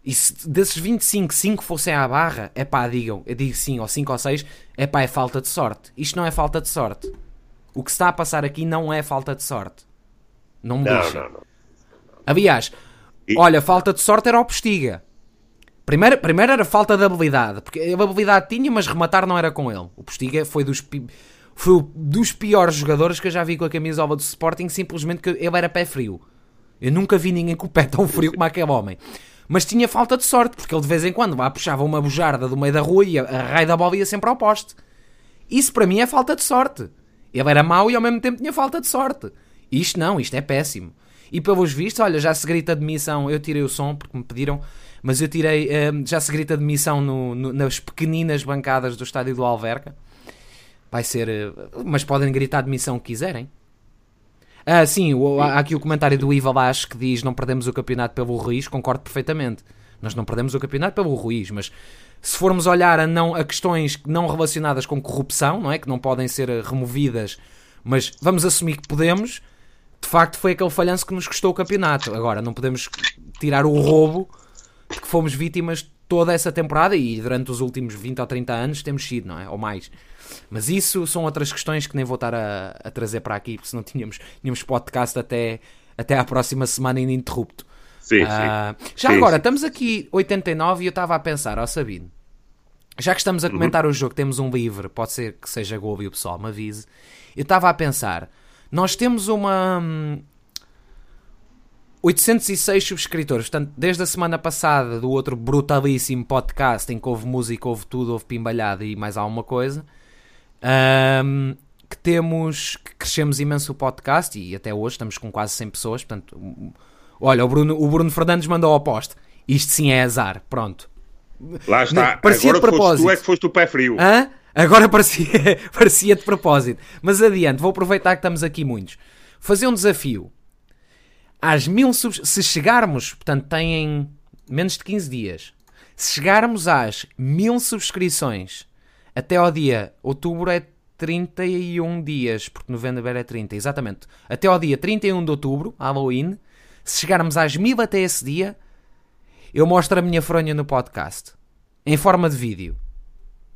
E se desses 25, 5 fossem à barra, é pá, digam, eu digo sim, ou 5 ou 6, é pá, é falta de sorte. Isto não é falta de sorte. O que se está a passar aqui não é falta de sorte. Não me deixa. Não, não, não. Aliás, e... olha, falta de sorte era o Postiga. Primeiro, primeiro era falta de habilidade, porque a habilidade tinha, mas rematar não era com ele. O Postiga foi dos, foi dos piores jogadores que eu já vi com a camisola do Sporting, simplesmente que ele era pé frio. Eu nunca vi ninguém com o pé tão frio como aquele homem. Mas tinha falta de sorte, porque ele de vez em quando lá puxava uma bujarda do meio da rua e a, a raio da bola ia sempre ao poste. Isso para mim é falta de sorte. Ele era mau e ao mesmo tempo tinha falta de sorte. Isto não, isto é péssimo. E pelos vistos, olha, já se grita de missão. Eu tirei o som porque me pediram, mas eu tirei. Um, já se grita de missão no, no, nas pequeninas bancadas do estádio do Alverca. Vai ser. Uh, mas podem gritar de missão que quiserem. Ah, sim, o, há aqui o comentário do Iva Lage que diz: não perdemos o campeonato pelo Ruiz. Concordo perfeitamente. Nós não perdemos o campeonato pelo Ruiz, mas se formos olhar a, não, a questões não relacionadas com corrupção, não é? Que não podem ser removidas, mas vamos assumir que podemos. De facto, foi aquele falhanço que nos custou o campeonato. Agora, não podemos tirar o roubo de que fomos vítimas toda essa temporada e durante os últimos 20 ou 30 anos temos sido, não é? Ou mais. Mas isso são outras questões que nem vou estar a, a trazer para aqui, porque senão tínhamos, tínhamos podcast até, até à próxima semana ininterrupto. Sim, uh, sim. Já sim, agora, sim. estamos aqui 89 e eu estava a pensar, ó Sabino, já que estamos a uhum. comentar uhum. o jogo, temos um livre, pode ser que seja Globo e o pessoal me avise. Eu estava a pensar, nós temos uma. 806 hum, subscritores, portanto, desde a semana passada do outro brutalíssimo podcast em que houve música, houve tudo, houve pimbalhada e mais alguma coisa, um, que temos, que crescemos imenso o podcast e até hoje estamos com quase 100 pessoas, portanto, olha, o Bruno, o Bruno Fernandes mandou ao poste, isto sim é azar, pronto. Lá está. Parecia Agora de propósito. tu é que foste o pé frio. Hã? Agora parecia, parecia de propósito. Mas adiante, vou aproveitar que estamos aqui muitos. Fazer um desafio. Às mil subs... Se chegarmos, portanto, têm menos de 15 dias. Se chegarmos às mil subscrições até ao dia. Outubro é 31 dias, porque novembro é 30, exatamente. Até ao dia 31 de outubro, Halloween. Se chegarmos às mil até esse dia, eu mostro a minha fronha no podcast, em forma de vídeo.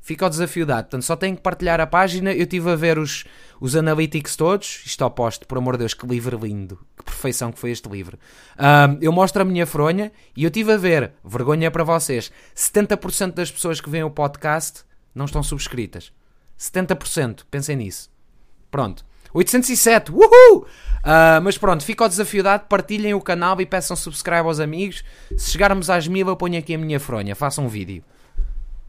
Fica o desafio dado. Portanto, só tenho que partilhar a página. Eu estive a ver os, os analytics todos. Isto oposto, por amor de Deus, que livro lindo. Que perfeição que foi este livro. Um, eu mostro a minha fronha e eu estive a ver, vergonha para vocês, 70% das pessoas que veem o podcast não estão subscritas. 70%, pensem nisso. Pronto. 807, uhul! Uh, mas pronto, fica o desafio dado, partilhem o canal e peçam subscribe aos amigos. Se chegarmos às mil, eu ponho aqui a minha fronha, façam um vídeo.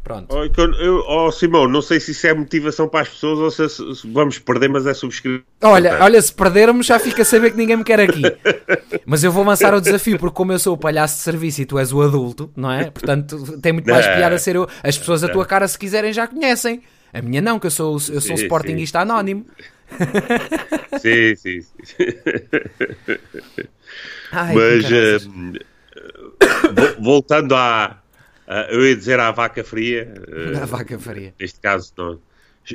Pronto. Oh, eu, oh, Simão, não sei se isso é motivação para as pessoas ou se, se vamos perder, mas é subscrição. Olha, olha, se perdermos já fica a saber que ninguém me quer aqui. mas eu vou lançar o desafio, porque como eu sou o palhaço de serviço e tu és o adulto, não é? Portanto, tem muito mais piada ser eu. As pessoas a tua cara, se quiserem, já conhecem. A minha não, que eu sou, eu sou um sportinguista anónimo. sim, sim, sim. Ai, Mas uh, voltando à. Uh, eu ia dizer à vaca fria. À vaca fria. Neste caso, não.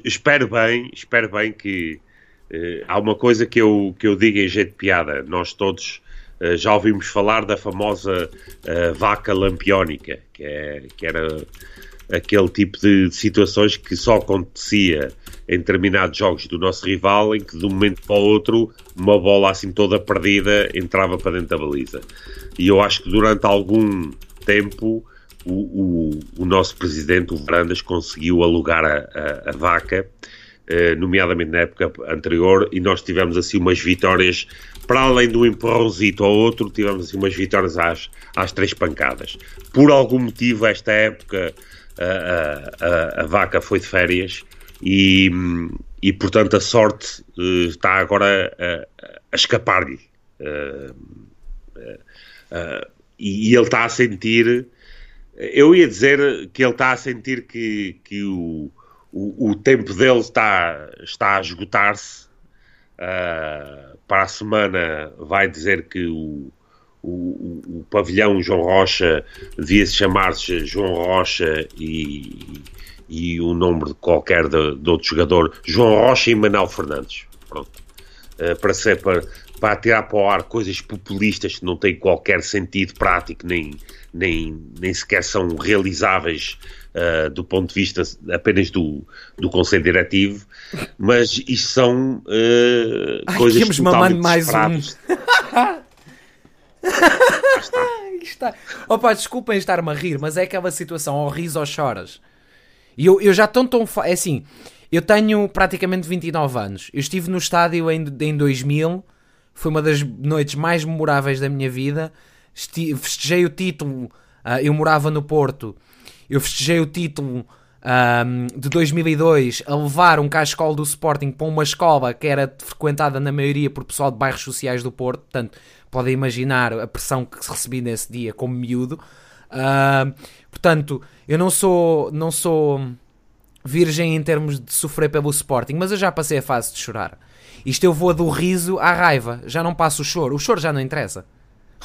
Espero bem, espero bem que. Uh, há uma coisa que eu, que eu digo em jeito de piada. Nós todos já ouvimos falar da famosa vaca lampiónica, que, é, que era aquele tipo de situações que só acontecia em determinados jogos do nosso rival, em que de um momento para o outro, uma bola assim toda perdida entrava para dentro da baliza. E eu acho que durante algum tempo o, o, o nosso presidente, o Varandas, conseguiu alugar a, a, a vaca, eh, nomeadamente na época anterior, e nós tivemos assim umas vitórias, para além do empurrãozito ao outro, tivemos assim umas vitórias às, às três pancadas. Por algum motivo, esta época a, a, vaca foi de férias e, e portanto a sorte uh, está agora a, escapar-lhe. Uh, uh, e, e, ele está a sentir. Eu ia dizer que ele está a sentir que, que o, o, o tempo dele está, está a esgotar-se. para a semana vai dizer que o, o, o, pavilhão João Rocha devia se chamar-se João Rocha e, e o nome de qualquer de, de, outro jogador, João Rocha e Manuel Fernandes. Pronto. Uh, para, ser, para, para tirar para o ar coisas populistas que não têm qualquer sentido prático, nem, nem, nem sequer são realizáveis uh, do ponto de vista apenas do, do Conselho Diretivo, mas isto são uh, Ai, coisas totalmente mais um. está. Opa, desculpem estar-me a rir, mas é aquela situação, ou ris ou choras. E eu, eu já estou tão. É assim, eu tenho praticamente 29 anos. Eu estive no estádio em, em 2000, foi uma das noites mais memoráveis da minha vida. Estive, festejei o título, uh, eu morava no Porto, eu festejei o título. Um, de 2002 a levar um cascol do Sporting para uma escola que era frequentada na maioria por pessoal de bairros sociais do Porto, portanto podem imaginar a pressão que recebi nesse dia como miúdo. Uh, portanto, eu não sou, não sou virgem em termos de sofrer pelo Sporting, mas eu já passei a fase de chorar. Isto eu vou do riso à raiva, já não passo o choro. O choro já não interessa.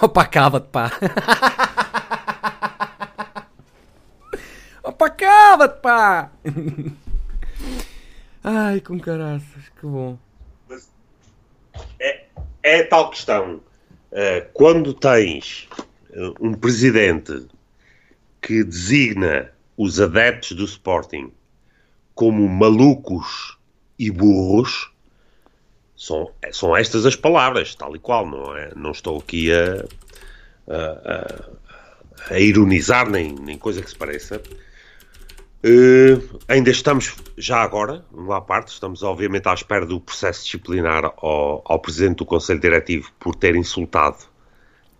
Opa, cala-te, pá. Opa, cala-te, pá. Ai, com caraças, que bom. É, é tal questão. Eh, quando tens eh, um presidente que designa os adeptos do Sporting como malucos e burros, são, são estas as palavras, tal e qual, não é? Não estou aqui a, a, a ironizar nem, nem coisa que se pareça. Uh, ainda estamos, já agora, uma parte, estamos obviamente à espera do processo disciplinar ao, ao Presidente do Conselho Diretivo por ter insultado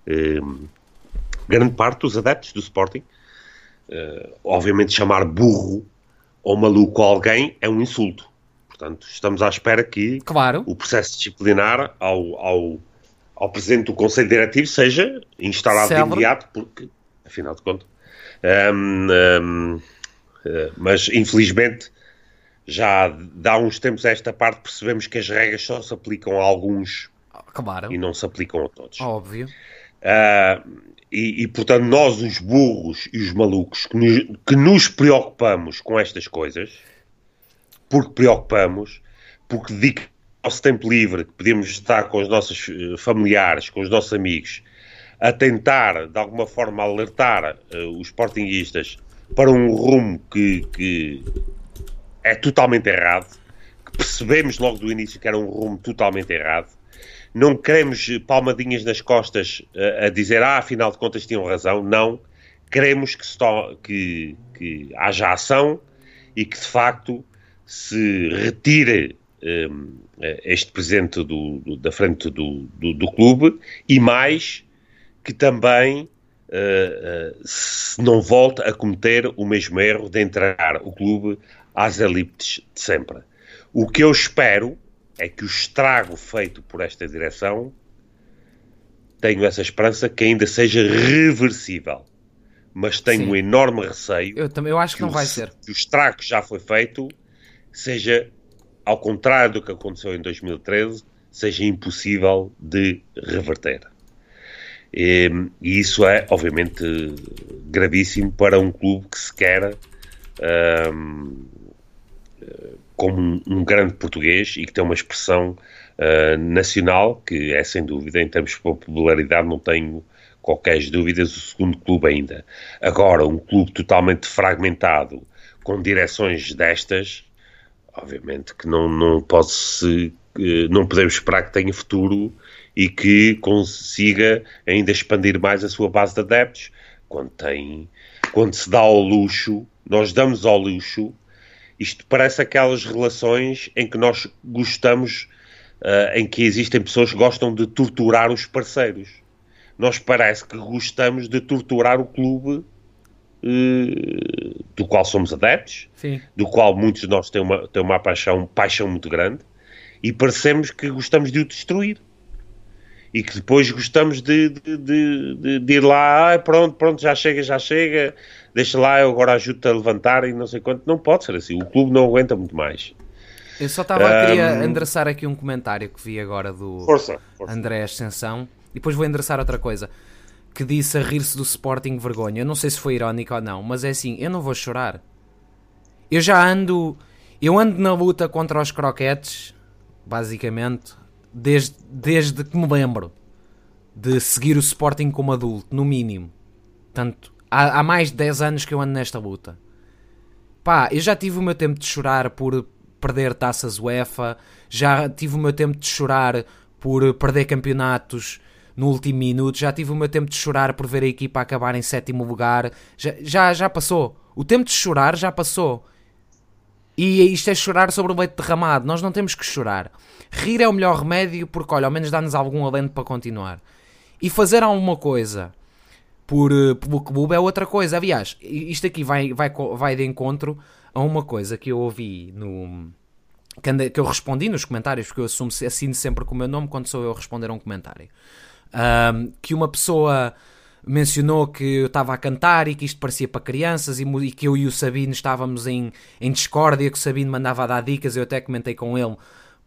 uh, grande parte dos adeptos do Sporting. Uh, obviamente chamar burro ou maluco alguém é um insulto. Portanto, estamos à espera que claro. o processo disciplinar ao, ao, ao Presidente do Conselho Diretivo seja instalado de imediato, porque, afinal de contas... Um, um, eh, mas infelizmente já dá uns tempos a esta parte percebemos que as regras só se aplicam a alguns claro. e não se aplicam a todos. Óbvio. Uh, e, e, portanto nós os burros e os malucos que nos, que nos preocupamos com estas coisas, porque preocupamos, porque dedica nosso tempo livre, que podemos estar com os nossos eh, familiares, com os nossos amigos, a tentar, de alguma forma, alertar uh, os sportinguistas para um rumo que, que é totalmente errado, que percebemos logo do início que era um rumo totalmente errado. Não queremos palmadinhas nas costas a, a dizer, ah, afinal de contas tinham razão. Não. Queremos que, que, que haja ação e que, de facto, se retire um, este presidente do, do, da frente do, do, clube e mais que também uh, se não volta a cometer o mesmo erro de entregar o clube às elites de sempre. O que eu espero é que o estrago feito por esta direção tenho essa esperança que ainda seja reversível. Mas tenho Sim. um enorme receio. Eu também eu acho que, que não o, vai ser. Que o estrago já foi feito seja, ao contrário do que aconteceu em 2013, seja impossível de reverter. E, e isso é, obviamente, gravíssimo para um clube que se quer um, como um, um, grande português e que tem uma expressão uh, nacional que é, sem dúvida, em termos de popularidade, não tenho qualquer dúvidas, o segundo clube ainda. Agora, um clube totalmente fragmentado, com direções destas, obviamente que não, não pode eh, não podemos esperar que tenha futuro e que consiga ainda expandir mais a sua base de adeptos. Quando tem, quando se dá ao luxo, nós damos ao luxo, isto parece aquelas relações em que nós gostamos, uh, em que existem pessoas que gostam de torturar os parceiros. Nós parece que gostamos de torturar o clube uh, do qual somos adeptos, Sim. do qual muitos de nós têm uma, têm uma paixão, paixão muito grande, e parecemos que gostamos de o destruir. E que depois gostamos de, de, de, de ir lá, ah, pronto, pronto, já chega, já chega, deixa lá, eu agora ajudo-te a levantar e não sei quanto. Não pode ser assim, o clube não aguenta muito mais. Eu só estava a querer endereçar aqui um comentário que vi agora do força, força. André Ascensão e depois vou endereçar outra coisa que disse a rir-se do Sporting vergonha. Eu não sei se foi irónico ou não, mas é assim, eu não vou chorar. Eu já ando, eu ando na luta contra os croquetes, basicamente, desde, desde que me lembro de seguir o Sporting como adulto, no mínimo. Tanto, há, há mais de 10 anos que eu ando nesta luta. Pá, eu já tive o meu tempo de chorar por perder taças UEFA, já tive o meu tempo de chorar por perder campeonatos no último minuto, já tive o meu tempo de chorar por ver a equipa acabar em sétimo lugar, já, já, já passou. O tempo de chorar já passou. E isto é chorar sobre o leite derramado. Nós não temos que chorar. Rir é o melhor remédio porque, olha, ao menos dá-nos algum alento para continuar. E fazer alguma coisa por, eh, pelo clube é outra coisa. Aliás, isto aqui vai, vai, vai de encontro a uma coisa que eu ouvi no. Que, eu respondi nos comentários, porque eu assumo, assino sempre com o meu nome quando sou eu a responder a um comentário. Um, que uma pessoa mencionou que eu estava a cantar e que isto parecia para crianças e, e, que eu e o Sabino estávamos em, em discórdia, que o Sabino mandava dar dicas, eu até comentei com ele,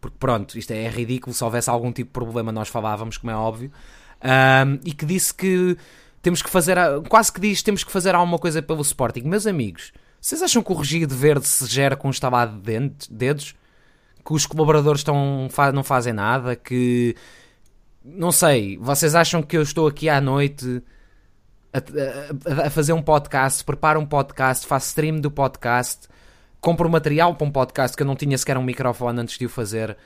porque pronto, isto é, é ridículo, se houvesse algum tipo de problema nós falávamos, como é óbvio, um, e que disse que temos que fazer, quase que diz, temos que fazer alguma coisa pelo Sporting. Meus amigos, vocês acham que o Regido Verde se gera com um estalado de dedos? Que os colaboradores estão, não fazem nada? Que não sei, vocês acham que eu estou aqui à noite a, a, a, fazer um podcast, preparo um podcast, faço stream do podcast, compro material para um podcast que eu não tinha sequer um microfone antes de o fazer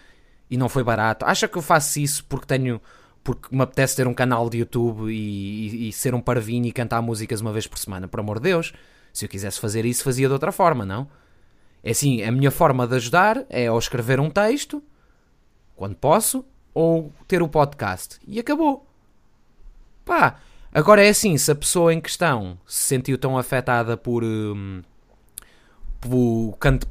e não foi barato. Acha que eu faço isso porque tenho porque me apetece ter um canal de YouTube e, e, e ser um parvinho e cantar músicas uma vez por semana? Por amor de Deus, se eu quisesse fazer isso, fazia de outra forma, não? É assim, a minha forma de ajudar é ou escrever um texto, quando posso, ou ter o podcast. E acabou. Pá, agora é assim, se a pessoa em questão se sentiu tão afetada por... Hum,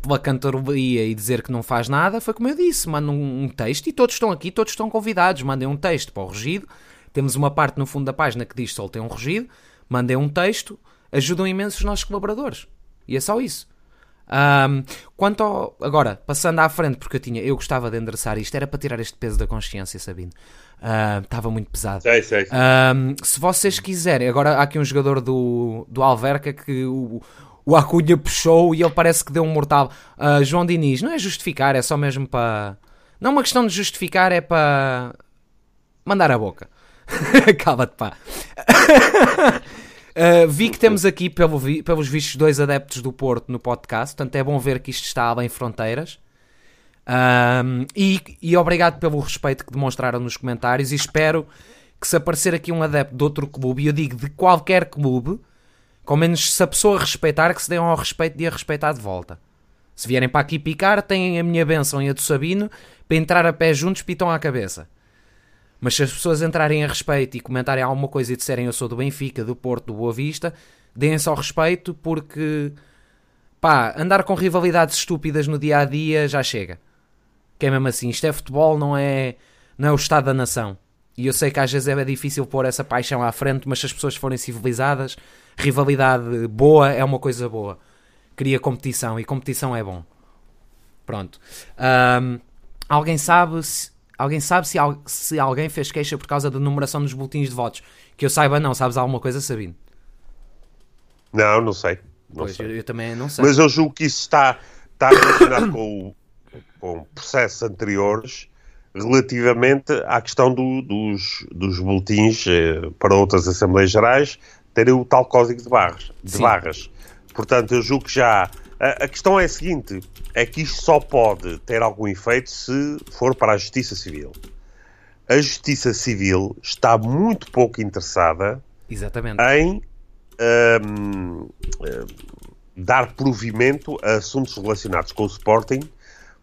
pela cantarolia e dizer que não faz nada, foi como eu disse, manda um, um, texto e todos estão aqui, todos estão convidados, mandem um texto para o regido, temos uma parte no fundo da página que diz soltem um regido, mandem um texto, ajudam imenso os nossos colaboradores. E é só isso. Um, quanto ao. Agora, passando à frente, porque eu tinha. Eu gostava de endereçar isto, era para tirar este peso da consciência, Sabino. Uh, estava muito pesado. Sei, sei, sei. Um, se vocês quiserem, agora há aqui um jogador do, do Alverca que o, o Acunha puxou e ele parece que deu um mortal. Uh, João Diniz, não é justificar, é só mesmo para. Não é uma questão de justificar, é para. mandar a boca. Cala-te, pá. Uh, vi que temos aqui, pelo vi, pelos vistos, dois adeptos do Porto no podcast, portanto é bom ver que isto está além fronteiras. Um, e, e obrigado pelo respeito que demonstraram nos comentários. E espero que, se aparecer aqui um adepto de outro clube, e eu digo de qualquer clube, com menos se a pessoa respeitar, que se deem ao respeito de a respeitar de volta. Se vierem para aqui picar, têm a minha bênção e a do Sabino para entrar a pé juntos, pitam à cabeça. Mas se as pessoas entrarem a respeito e comentarem alguma coisa e disserem eu sou do Benfica, do Porto, do Boa Vista, deem-se ao respeito porque pá, andar com rivalidades estúpidas no dia a dia já chega. Que é mesmo assim, isto é futebol, não é, não é o estado da nação. E eu sei que às vezes é difícil pôr essa paixão à frente, mas se as pessoas forem civilizadas, rivalidade boa é uma coisa boa. Cria competição e competição é bom. Pronto. Um, alguém sabe se Alguém sabe se, se alguém fez queixa por causa da numeração dos boletins de votos? Que eu saiba, não. Sabes alguma coisa, Sabino? Não, não sei. Não pois, sei. Eu, eu, também não sei. Mas eu julgo que isso está, está relacionado com, com processos anteriores relativamente à questão do, dos, dos boletins eh, para outras Assembleias Gerais terem o tal código de barras. De barras. Portanto, eu julgo que já a, a questão é a seguinte: é que isto só pode ter algum efeito se for para a Justiça Civil. A Justiça Civil está muito pouco interessada Exatamente. em um, um, dar provimento a assuntos relacionados com o Sporting,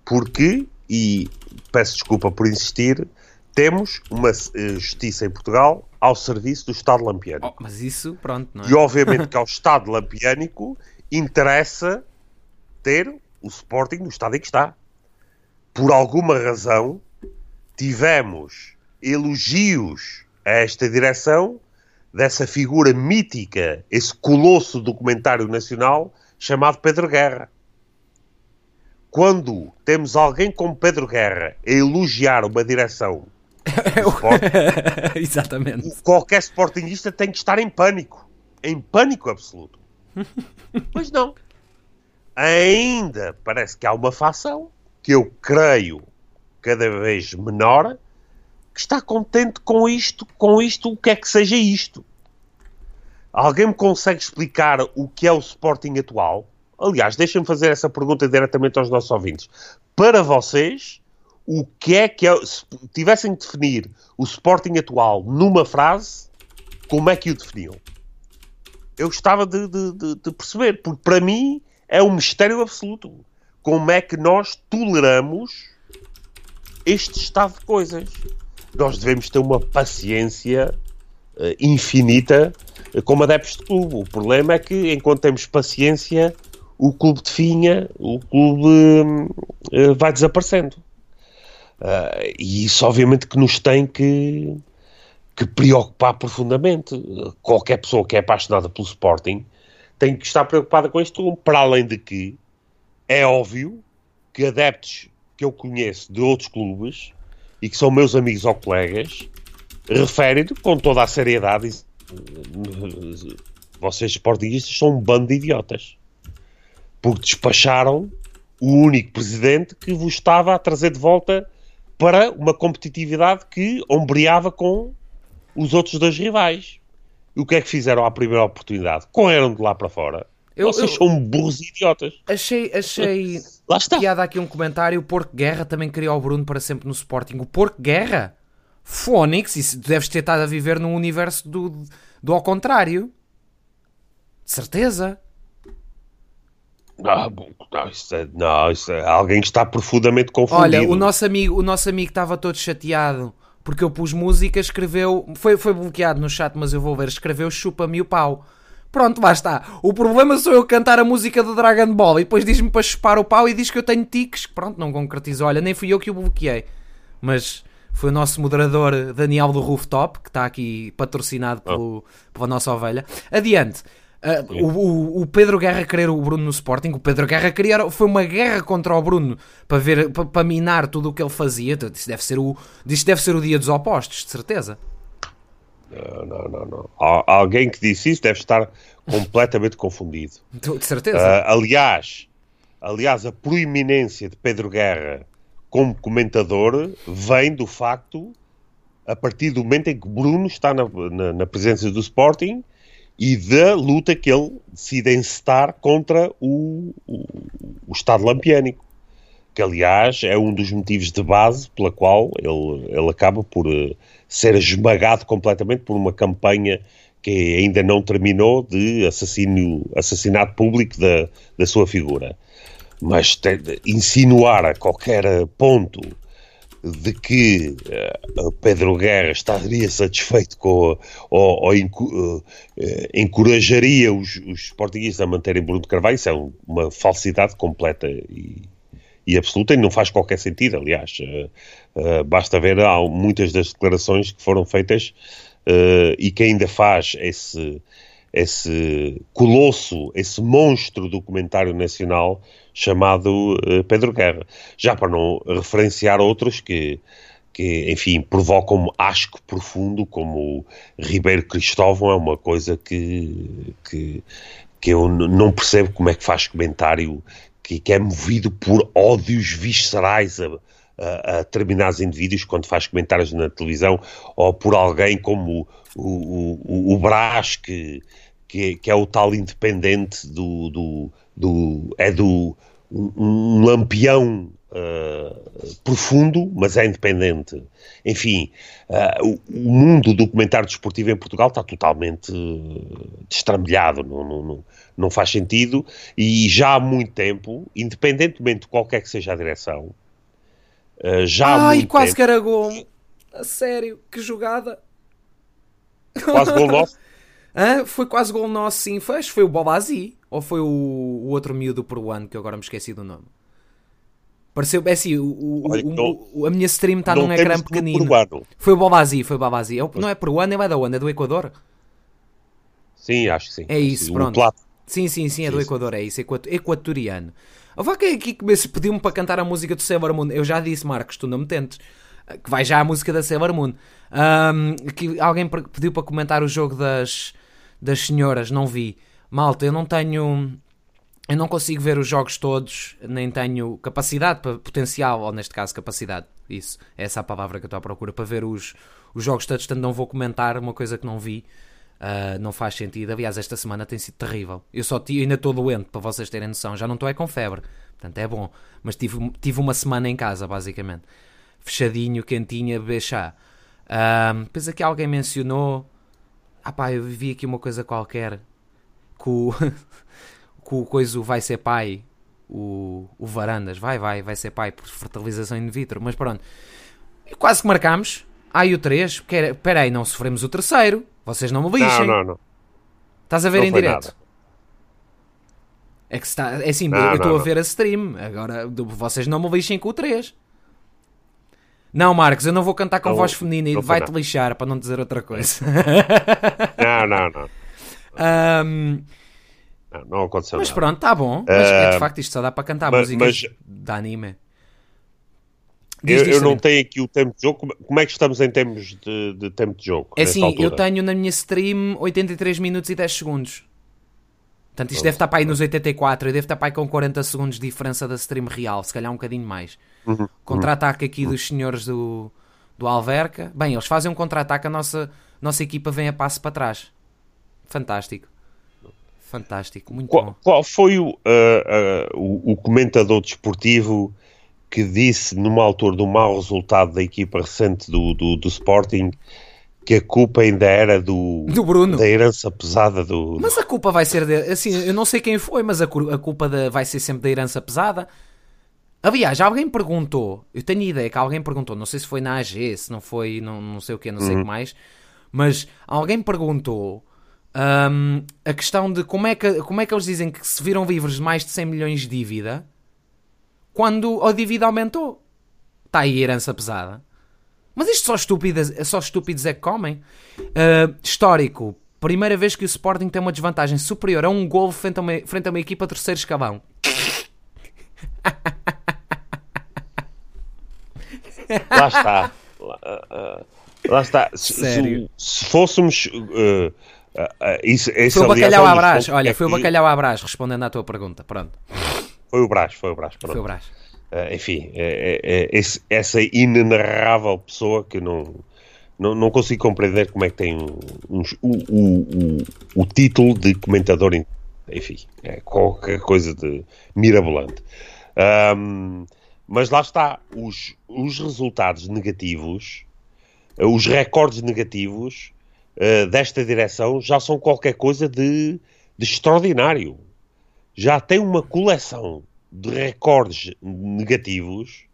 porque, e peço desculpa por insistir, temos uma uh, justiça em Portugal ao serviço do Estado lampiânico. Oh, mas isso, pronto, não é? E obviamente que ao Estado lampiânico interessa ter o Sporting no estado em que está. Por alguma razão, tivemos elogios a esta direção dessa figura mítica, esse colosso documentário nacional chamado Pedro Guerra. Quando temos alguém como Pedro Guerra a elogiar uma direção Exatamente. Qualquer sportingista tem que estar em pânico. Em pânico absoluto. Mas não. Ainda parece que há uma facção que eu creio cada vez menor que está contente com isto, com isto, o que é que seja isto. Alguém me consegue explicar o que é o Sporting atual? Aliás, deixem-me fazer essa pergunta diretamente aos nossos ouvintes. Para vocês, o que é que é, se tivessem de definir o Sporting atual numa frase, como é que o definiam? Eu gostava de, de, de, de perceber, porque para mim é um mistério absoluto. Como é que nós toleramos este estado de coisas? Nós devemos ter uma paciência uh, infinita uh, como adeptos de clube. O problema é que, enquanto temos paciência, o clube definha, o clube uh, vai desaparecendo. E isso, obviamente, que nos tem que, que preocupar profundamente. Qualquer pessoa que é apaixonada pelo Sporting tem que estar preocupada com isto, para além de que é óbvio que adeptos que eu conheço de outros clubes e que são meus amigos ou colegas referem com toda a seriedade vocês sportingistas são um bando de idiotas porque despacharam o único presidente que vos estava a trazer de volta para uma competitividade que ombreava com os outros dois rivais. E o que é que fizeram à primeira oportunidade? Correram de lá para fora. Eu, Vocês eu, são burros e idiotas. Achei, achei lá está. piada aqui um comentário. O Porco Guerra também queria o Bruno para sempre no Sporting. O Porco Guerra? Fónix, isso deves ter estado a viver num universo do, do ao contrário. De certeza. Ah, bom, não, isso é, não, isso é alguém que está profundamente confundido. Olha, o nosso amigo, o nosso amigo estava todo chateado porque eu pus música, escreveu, foi, foi bloqueado no chat, mas eu vou ver, escreveu chupa-me o pau. Pronto, lá está. O problema sou eu cantar a música do Dragon Ball e depois diz-me para chupar o pau e diz que eu tenho tiques. Pronto, não concretizou. Olha, nem fui eu que o bloqueei. Mas foi o nosso moderador Daniel do Rooftop, que está aqui patrocinado pelo, oh. pela nossa ovelha. Adiante. Uh, o, o, Pedro Guerra querer o Bruno no Sporting, o Pedro Guerra queria, foi uma guerra contra o Bruno para ver para, para minar tudo o que ele fazia. Isso deve ser o, isso deve ser o dia dos opostos, de certeza. Não, não, não, não. Alguém que disse isso deve estar completamente confundido. De certeza. Uh, aliás, aliás, a proeminência de Pedro Guerra como comentador vem do facto, a partir do momento em que Bruno está na, na, na presença do Sporting e da luta que ele decide encetar contra o, o, o Estado lampiânico, que aliás é um dos motivos de base pela qual ele, ele acaba por uh, ser esmagado completamente por uma campanha que ainda não terminou de assassínio, assassinato público da, da sua figura. Mas te, insinuar a qualquer ponto de que uh, Pedro Guerra estaria satisfeito com ou, ou uh, encorajaria os, os a manterem Bruno Carvalho, isso é um, uma falsidade completa e, e, absoluta e não faz qualquer sentido, aliás. Basta ver há muitas das declarações que foram feitas e que ainda faz esse, esse colosso, esse monstro documentário nacional chamado uh, Pedro Guerra. Já para não referenciar outros que, que enfim, provocam asco profundo, como Ribeiro Cristóvão, é uma coisa que, que, que eu não percebo como é que faz comentário que, que é movido por ódios viscerais a, a, a, determinados indivíduos quando faz comentários na televisão, ou por alguém como o, o, o, o Brás, que, que, que, é o tal independente do, do, do é do um, um lampião uh, profundo, mas é independente. Enfim, uh, o, o, mundo do documentário desportivo em Portugal está totalmente uh, destrambelhado, não, não, não, não, faz sentido e já há muito tempo, independentemente de qualquer que seja a direção, uh, já Ai, há muito quase tempo, que era gol. A sério, que jogada. Quase gol nosso. Hã? Foi quase gol nosso, sim. Foi, foi o Bobazi. Ou foi o, o outro miúdo peruano, que eu agora me esqueci do nome. Pareceu, é assim, o, Olha, o, o, a minha stream está num ecrã pequenino. Foi o Bobazi, foi o Bobazi. É não é peruano, é da onde? É do Equador? Sim, acho que sim. É isso, pronto. Sim, sim, sim, é do Equador, é isso, equatoriano. A vaca aqui que pediu-me para cantar a música do Sailor Moon. Eu já disse, Marcos, tu não me tentes. Que vai já a música da Sailor Moon. Um, que alguém pediu para comentar o jogo das, das senhoras, não vi. Malta, eu não tenho. Eu não consigo ver os jogos todos, nem tenho capacidade, potencial, ou neste caso capacidade, isso, é essa a palavra que eu estou à procura, para ver os, os jogos todos, portanto não vou comentar uma coisa que não vi, uh, não faz sentido. Aliás, esta semana tem sido terrível. Eu só tive, ainda estou doente, para vocês terem noção, já não estou é com febre, portanto é bom, mas tive, tive uma semana em casa, basicamente, fechadinho, quentinho, a beber. Uh, depois aqui alguém mencionou, ah pá, eu vi aqui uma coisa qualquer, que o... que o coisa vai ser pai, o, o Varandas, vai, vai, vai ser pai por fertilização in vitro, mas pronto. Quase que marcámos. Ah, e o 3, espera aí, não sofremos o terceiro. Vocês não me lixem. Não, não, não. Estás a ver não em direto? Nada. É que está, é assim, não, eu estou a ver a stream. Agora, vocês não me lixem com o 3. Não, Marcos, eu não vou cantar com não, voz feminina e vai-te lixar para não dizer outra coisa. Não, não, não. um, não, não aconteceu Mas nada. pronto, está bom. Mas é de facto isto só dá para cantar mas, músicas mas, de anime. Diz, eu, diz, eu não tenho aqui o tempo de jogo. Como é que estamos em termos de, de tempo de jogo? É assim, eu tenho na minha stream 83 minutos e 10 segundos. Portanto, isto deve estar para aí nos 84. Eu devo estar para aí com 40 segundos de diferença da stream real. Se calhar um bocadinho mais. Uhum. Contra-ataque aqui uhum. dos senhores do, do Alverca. Bem, eles fazem um contra-ataque. A nossa, nossa equipa vem a passo para trás. Fantástico. Fantástico, muito qual, bom. Qual foi o, uh, uh, o, o, comentador desportivo que disse, numa altura do mau resultado da equipa recente do, do, do Sporting, que a culpa ainda era do, do Bruno. da herança pesada do. Mas a culpa vai ser de, assim, eu não sei quem foi, mas a, a culpa de, vai ser sempre da herança pesada. Aliás, alguém perguntou, eu tenho ideia que alguém perguntou, não sei se foi na AG, se não foi, não, não sei o que, não sei o uhum. que mais, mas alguém perguntou um, a questão de como é, que, como é que eles dizem que se viram livres de mais de 100 milhões de dívida quando a dívida aumentou. Está aí a herança pesada. Mas isto só estúpidos, só estúpidos é que comem. Uh, histórico. Primeira vez que o Sporting tem uma desvantagem superior a um gol frente a uma, frente a uma equipa terceiro escalão. Lá está. Lá, uh, lá está. Se, se, fôssemos uh, uh, isso, foi o bacalhau à brás. Olha, é foi o bacalhau à brás, respondendo à tua pergunta. Pronto. Foi o brás, foi o brás. Pronto. Foi o brás. Uh, enfim, é, é, esse, essa inenarrável pessoa que não, não, não consigo compreender como é que tem um, um, o, título de comentador. Enfim, é qualquer coisa de mirabolante. Mas lá está, os, os resultados negativos, os recordes negativos uh, desta direção já são qualquer coisa de, de extraordinário. Já tem uma coleção de recordes negativos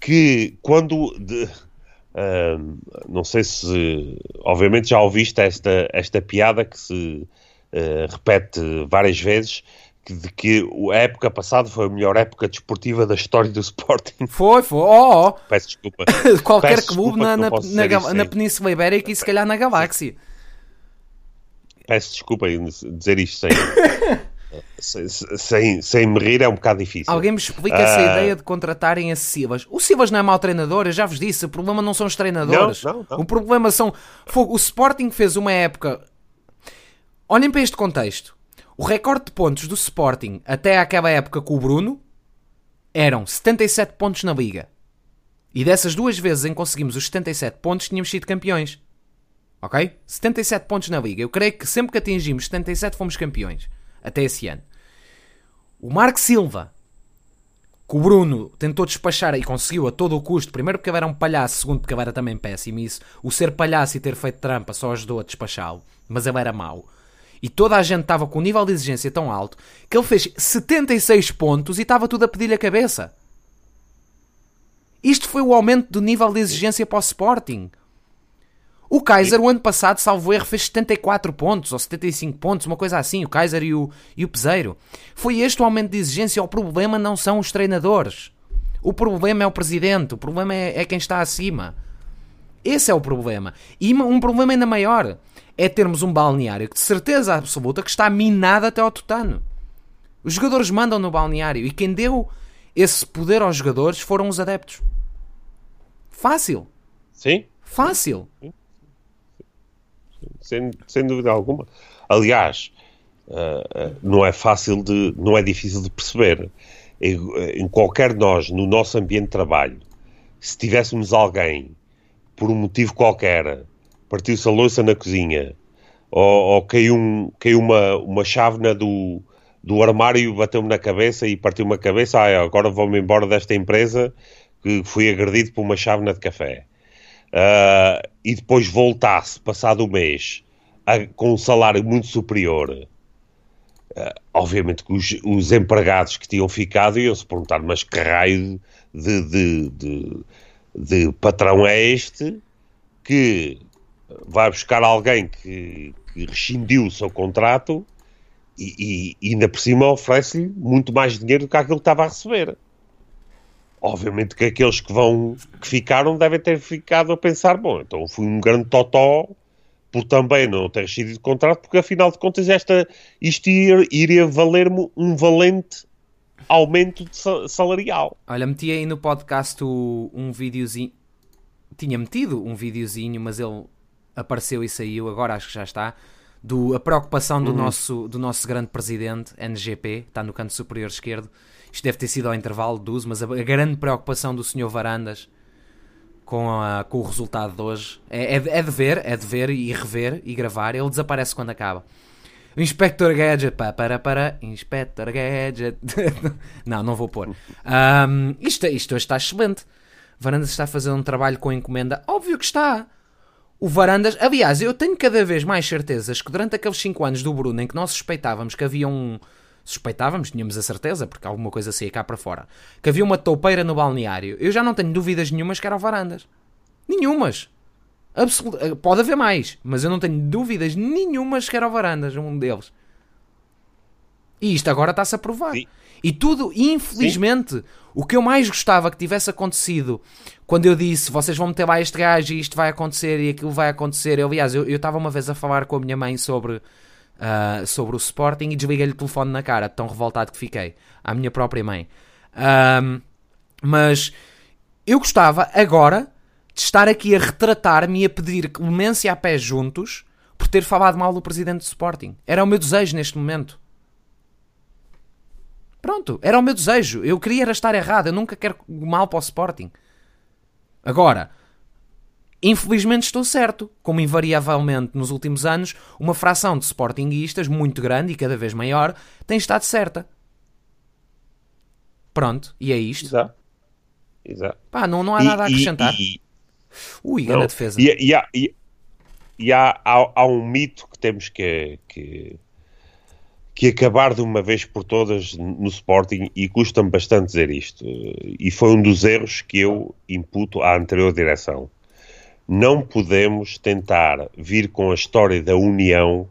que quando de, uh, não sei se obviamente já ouviste esta, esta piada que se uh, repete várias vezes de que a época passada foi a melhor época desportiva da história do Sporting. Foi, foi. Oh, oh. Peço desculpa. Qualquer Peço clube na, na, na, na Península Ibérica e se calhar na Galáxia. Peço desculpa em dizer isto sem, sem, sem, me rir, é um bocado difícil. Alguém me explica uh... essa ideia de contratarem a Sivas. O Sivas não é mau treinador, eu já vos disse. O problema não são os treinadores. Não, não, não. O problema são. O Sporting fez uma época. Olhem para este contexto. O recorde de pontos do Sporting até aquela época com o Bruno eram 77 pontos na Liga. E dessas duas vezes em que conseguimos os 77 pontos, tínhamos sido campeões. Ok? 77 pontos na Liga. Eu creio que sempre que atingimos 77 fomos campeões. Até esse ano. O Marco Silva, que o Bruno tentou despachar e conseguiu a todo o custo, primeiro porque era um palhaço, segundo porque era também péssimo. Isso, o ser palhaço e ter feito trampa só ajudou a despachá-lo. Mas ele era mau e toda a gente estava com um nível de exigência tão alto que ele fez 76 pontos e estava tudo a pedir-lhe a cabeça. Isto foi o aumento do nível de exigência para o Sporting. O Kaiser, o ano passado, salvo erro, fez 74 pontos ou 75 pontos, uma coisa assim, o Kaiser e o, e o Peseiro. Foi este o aumento de exigência. O problema não são os treinadores. O problema é o presidente. O problema é, é quem está acima. Esse é o problema. E um problema ainda maior é termos um balneário que de certeza absoluta que está minado até ao tutano. Os jogadores mandam no balneário e quem deu esse poder aos jogadores foram os adeptos. Fácil. Sim. Fácil. Sim sem, sem dúvida alguma. Aliás, uh, não é fácil de, não é difícil de perceber. Em, em qualquer nós, no nosso ambiente de trabalho, se tivéssemos alguém, por um motivo qualquer, partiu-se a louça na cozinha, ou, ou caiu, um, caiu uma, uma chávena do, do armário, bateu-me na cabeça e partiu uma cabeça, ah, agora vou-me embora desta empresa que fui agredido por uma chávena de café uh, e depois voltasse, passado o mês, a, com um salário muito superior, uh, obviamente que os, os, empregados que tinham ficado iam-se perguntar, mas que raio de, de, de, de, patrão é este que vai buscar alguém que, que rescindiu o seu contrato e, e, e ainda por cima oferece-lhe muito mais dinheiro do que aquilo que estava a receber. Obviamente que aqueles que vão, que ficaram, devem ter ficado a pensar, bom, então fui um grande totó por também não ter sido de contrato, porque afinal de contas esta, isto iria, iria valer-me um valente aumento salarial. Olha, meti aí no podcast um videozinho, tinha metido um videozinho, mas ele apareceu e saiu, agora acho que já está, do, a preocupação do, uhum. nosso, do nosso grande presidente, NGP, está no canto superior esquerdo, isto deve ter sido ao intervalo do uso, mas a, a grande preocupação do Sr. Varandas com, a, com o resultado de hoje é, é, é, de ver, é de ver e rever e gravar. Ele desaparece quando acaba. O Inspector Gadget, pá, para, para, Inspector Gadget. não, não vou pôr. Um, isto, isto hoje está excelente. Varandas está a fazer um trabalho com encomenda. Óbvio que está. O Varandas, aliás, eu tenho cada vez mais certezas que durante aqueles 5 anos do Bruno em que nós suspeitávamos que havia um, suspeitávamos, tínhamos a certeza, porque alguma coisa saía cá para fora, que havia uma toupeira no balneário. Eu já não tenho dúvidas nenhumas que eram varandas. Nenhumas. Eh, pode haver mais, mas eu não tenho dúvidas nenhumas que eram varandas, um deles. E isto agora está-se a provar. Sim. E tudo, infelizmente, Sim. o que eu mais gostava que tivesse acontecido quando eu disse vocês vão meter lá este gajo e isto vai acontecer e aquilo vai acontecer. Eu, aliás, eu estava uma vez a falar com a minha mãe sobre uh, sobre o Sporting e desliguei-lhe o telefone na cara, tão revoltado que fiquei, à minha própria mãe. Um, mas eu gostava agora de estar aqui a retratar-me e a pedir clemência a pé juntos por ter falado mal do presidente do Sporting. Era o meu desejo neste momento. Pronto, era o meu desejo. Eu queria estar errado. Eu nunca quero mal para o Sporting. Agora, Infelizmente estou certo, como invariavelmente nos últimos anos, uma fração de sportinguistas muito grande e cada vez maior tem estado certa. Pronto, e é isto. Exato. Exato. Pá, não, não há e, nada a acrescentar. E, e, Ui, grande defesa. E, e, há, e, e há, há, há, um mito que temos que, que, que acabar de uma vez por todas no Sporting e custa-me bastante dizer isto. E foi um dos erros que eu imputo à anterior direção não podemos tentar vir com a história da união,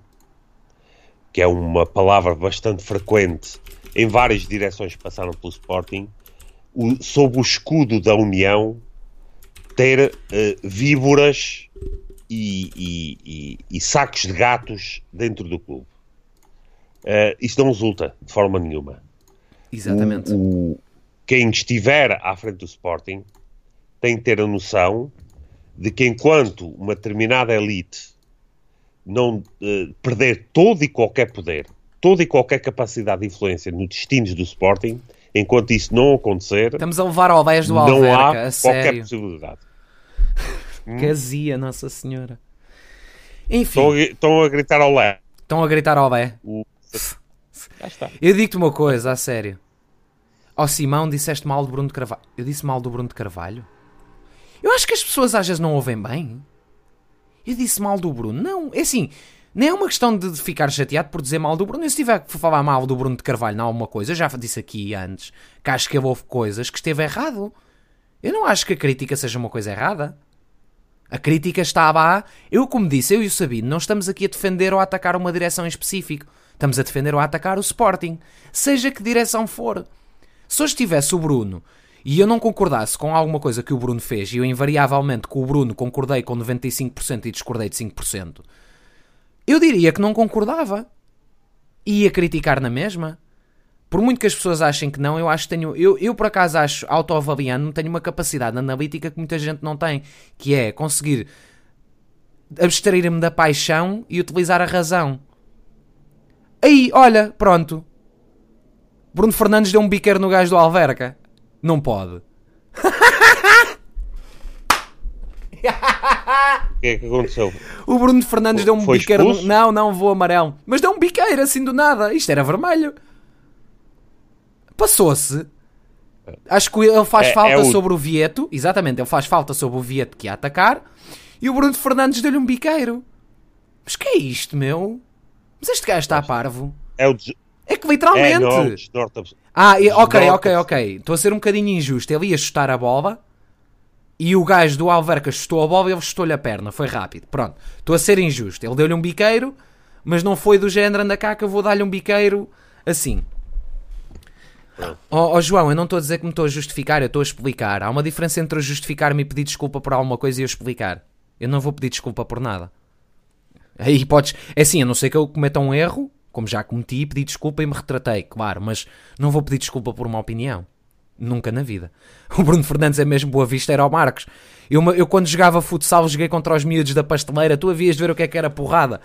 que é uma palavra bastante frequente em várias direções que passaram pelo Sporting, o, sob o escudo da união, ter uh, víboras e, e, e, e, sacos de gatos dentro do clube. Uh, isso não resulta de forma nenhuma. Exatamente. O, o, quem estiver à frente do Sporting tem que ter a noção de que enquanto uma determinada elite não uh, perder todo e qualquer poder, toda e qualquer capacidade de influência nos destinos do Sporting, enquanto isso não acontecer... Estamos a levar ao do Alverca, Não há qualquer sério. possibilidade. Casia, Nossa Senhora. Enfim. Estão a, estão a gritar ao Lé. Estão a gritar ao Lé. O... Eu digo-te uma coisa, a sério. Ó oh, Simão, disseste mal do Bruno de Carvalho. Eu disse mal do Bruno de Carvalho? Eu acho que as pessoas às vezes não ouvem bem. Eu disse mal do Bruno. Não, é assim. Nem é uma questão de ficar chateado por dizer mal do Bruno. Eu, se tiver que falar mal do Bruno de Carvalho em alguma coisa, eu já disse aqui antes que acho que houve coisas que esteve errado. Eu não acho que a crítica seja uma coisa errada. A crítica estava a. Eu, como disse, eu e o Sabino, não estamos aqui a defender ou a atacar uma direção em específico. Estamos a defender ou a atacar o Sporting. Seja que direção for. Se hoje tivesse o Bruno e eu não concordasse com alguma coisa que o Bruno fez, e eu invariavelmente com o Bruno concordei com 95% e discordei de 5%, eu diria que não concordava. Ia criticar na mesma. Por muito que as pessoas achem que não, eu acho que tenho. Eu, eu por acaso acho, autoavaliando, tenho uma capacidade analítica que muita gente não tem, que é conseguir abstrair-me da paixão e utilizar a razão. Aí, olha, pronto. Bruno Fernandes deu um biqueiro no gajo do Alverca. Não pode. O que é que aconteceu? O Bruno Fernandes deu um Foi biqueiro. No... Não, não, vou amarelo. Mas deu um biqueiro assim do nada. Isto era vermelho. Passou-se. Acho que ele faz é, falta é o... sobre o Vieto. Exatamente, ele faz falta sobre o Vieto que ia atacar. E o Bruno Fernandes deu-lhe um biqueiro. Mas que é isto, meu? Mas este gajo está parvo. É o. É que literalmente. É, não, ah, ok, ok, ok. Estou a ser um bocadinho injusto. Ele ia chutar a bola e o gajo do Alverca chutou a bola e ele chutou-lhe a perna. Foi rápido. Pronto. Estou a ser injusto. Ele deu-lhe um biqueiro, mas não foi do género anda cá que eu vou dar-lhe um biqueiro assim. Ó oh, oh, João, eu não estou a dizer que me estou a justificar, eu estou a explicar. Há uma diferença entre eu justificar-me e pedir desculpa por alguma coisa e eu explicar. Eu não vou pedir desculpa por nada. Aí podes. É assim, a não ser que eu cometa um erro, como já cometi, pedi desculpa e me retratei, claro, mas não vou pedir desculpa por uma opinião. Nunca na vida. O Bruno Fernandes é mesmo boa vista, era o Marcos. Eu, eu quando jogava futsal, joguei contra os miúdos da pasteleira. Tu havias de ver o que é que era porrada.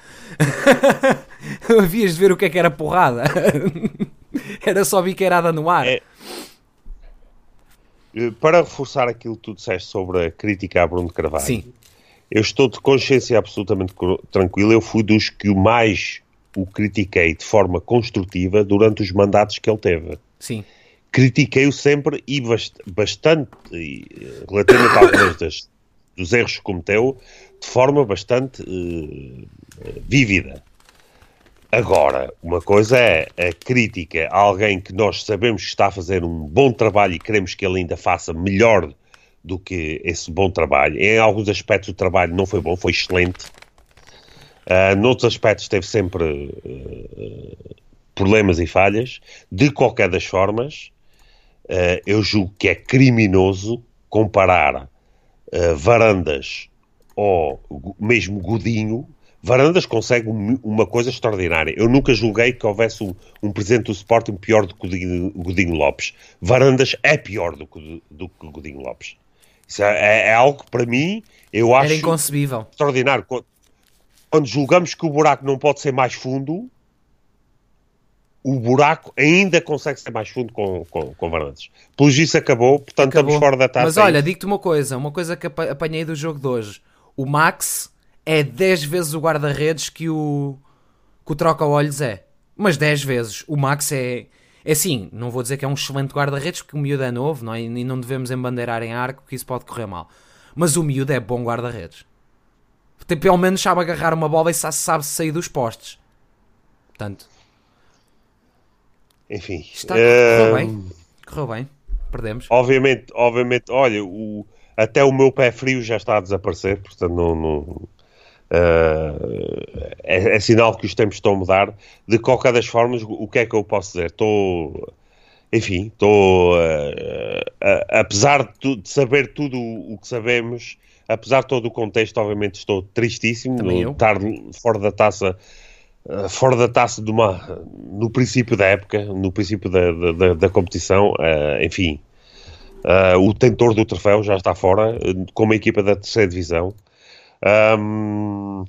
havias de ver o que é que era porrada. era só biqueirada no ar. É... Eh, para reforçar aquilo que tu disseste sobre a crítica a Bruno Carvalho, Sim. eu estou de consciência absolutamente tranquila. Eu fui dos que mais o critiquei de forma construtiva durante os mandatos que ele teve. Sim. Critiquei-o sempre e bast bastante, e, relativamente a alguns das, dos erros que cometeu, de forma bastante uh, vívida. Agora, uma coisa é a crítica a alguém que nós sabemos que está a fazer um bom trabalho e queremos que ele ainda faça melhor do que esse bom trabalho. Em alguns aspectos o trabalho não foi bom, foi excelente. Uh, noutros aspectos teve sempre uh, problemas e falhas. De qualquer das formas, uh, eu julgo que é criminoso comparar Varandas ou mesmo Godinho. Varandas consegue uma coisa extraordinária. Eu nunca julguei que houvesse um, um presidente do Sporting pior do que Godinho, Godinho Lopes. Varandas é pior do que, do que Godinho Lopes. Isso é, é, é algo que para mim eu acho extraordinário quando julgamos que o buraco não pode ser mais fundo, o buraco ainda consegue ser mais fundo com, com, com Varandas. Pelos isso acabou, portanto acabou. estamos fora da taça. Mas olha, digo-te uma coisa, uma coisa que apanhei do jogo de hoje. O Max é 10 vezes o guarda-redes que o, que o troca-olhos é. Mas 10 vezes. O Max é... É assim, não vou dizer que é um excelente guarda-redes porque o miúdo é novo não é? e não devemos embandeirar em arco que isso pode correr mal. Mas o miúdo é bom guarda-redes. Tem, pelo menos sabe agarrar uma bola e sabe sair dos postes. Portanto. Enfim. Está, correu bem. Correu bem. Perdemos. Obviamente, obviamente, olha, o, até o meu pé frio já está a desaparecer, portanto não. não uh, é, é, sinal que os tempos estão a mudar. De qualquer das formas, o que é que eu posso dizer? Estou. Enfim, estou. Uh, uh, apesar de, de, saber tudo o que sabemos apesar de todo o contexto, obviamente estou tristíssimo no, estar fora da taça uh, fora da taça de uma, no princípio da época, no princípio da, da, da competição, uh, enfim, uh, o tentor do troféu já está fora, com uma equipa da terceira divisão. Um,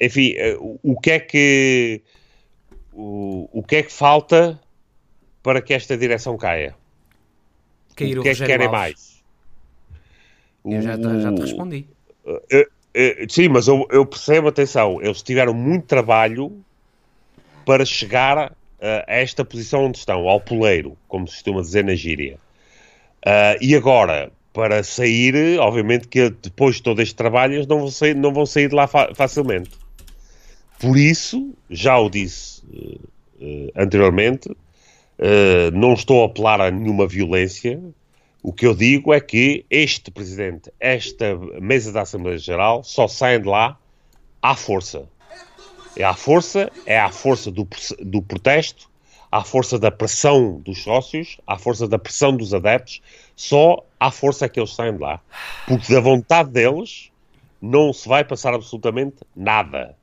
enfim, o que é que o, o que é que falta para que esta direção caia? Cair o, o que é que querem Alves. Eu já, já te respondi. sim, mas eu, eu, percebo, atenção, eles tiveram muito trabalho para chegar a, a esta posição onde estão, ao poleiro, como se costuma dizer na gíria. Uh, e agora, para sair, obviamente que depois de todo este trabalho, eles não vão sair, não vão sair de lá fa facilmente. Por isso, já o disse uh, uh, anteriormente, não estou a apelar a nenhuma violência, O que eu digo é que este presidente, esta mesa da Assembleia Geral, só saem de lá à força. É à força, é à força do, do protesto, à força da pressão dos sócios, à força da pressão dos adeptos, só à força é que eles saem de lá. Porque da vontade deles não se vai passar absolutamente nada.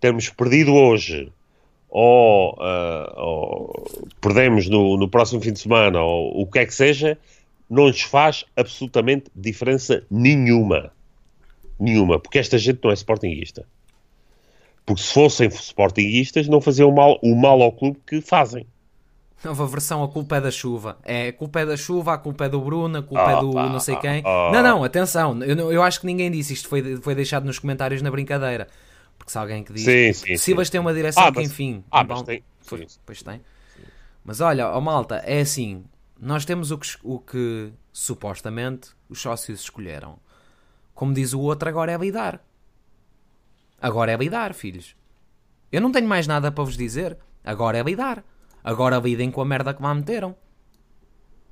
Temos perdido hoje, ou, uh, ou perdemos no, no, próximo fim de semana, ou o que é que seja, não lhes faz absolutamente diferença nenhuma. Nenhuma. Porque esta gente não é sportinguista. Porque se fossem sportinguistas, não faziam mal, o mal ao clube que fazem. Nova versão, a culpa é da chuva. É, a culpa é da chuva, a culpa é do Bruno, a culpa oh, é do pá, não sei quem. Oh. Não, não, atenção, eu, eu acho que ninguém disse isto, foi, foi deixado nos comentários na brincadeira. Porque se alguém que diz sim, sim, Sivas sim. tem uma direção ah, que, enfim. Ah, mas tem. Pois, pois tem. Mas olha, ó oh, malta, é assim: nós temos o que, o que supostamente os sócios escolheram. Como diz o outro, agora é lidar. Agora é lidar, filhos. Eu não tenho mais nada para vos dizer. Agora é lidar. Agora lidem com a merda que lá meteram.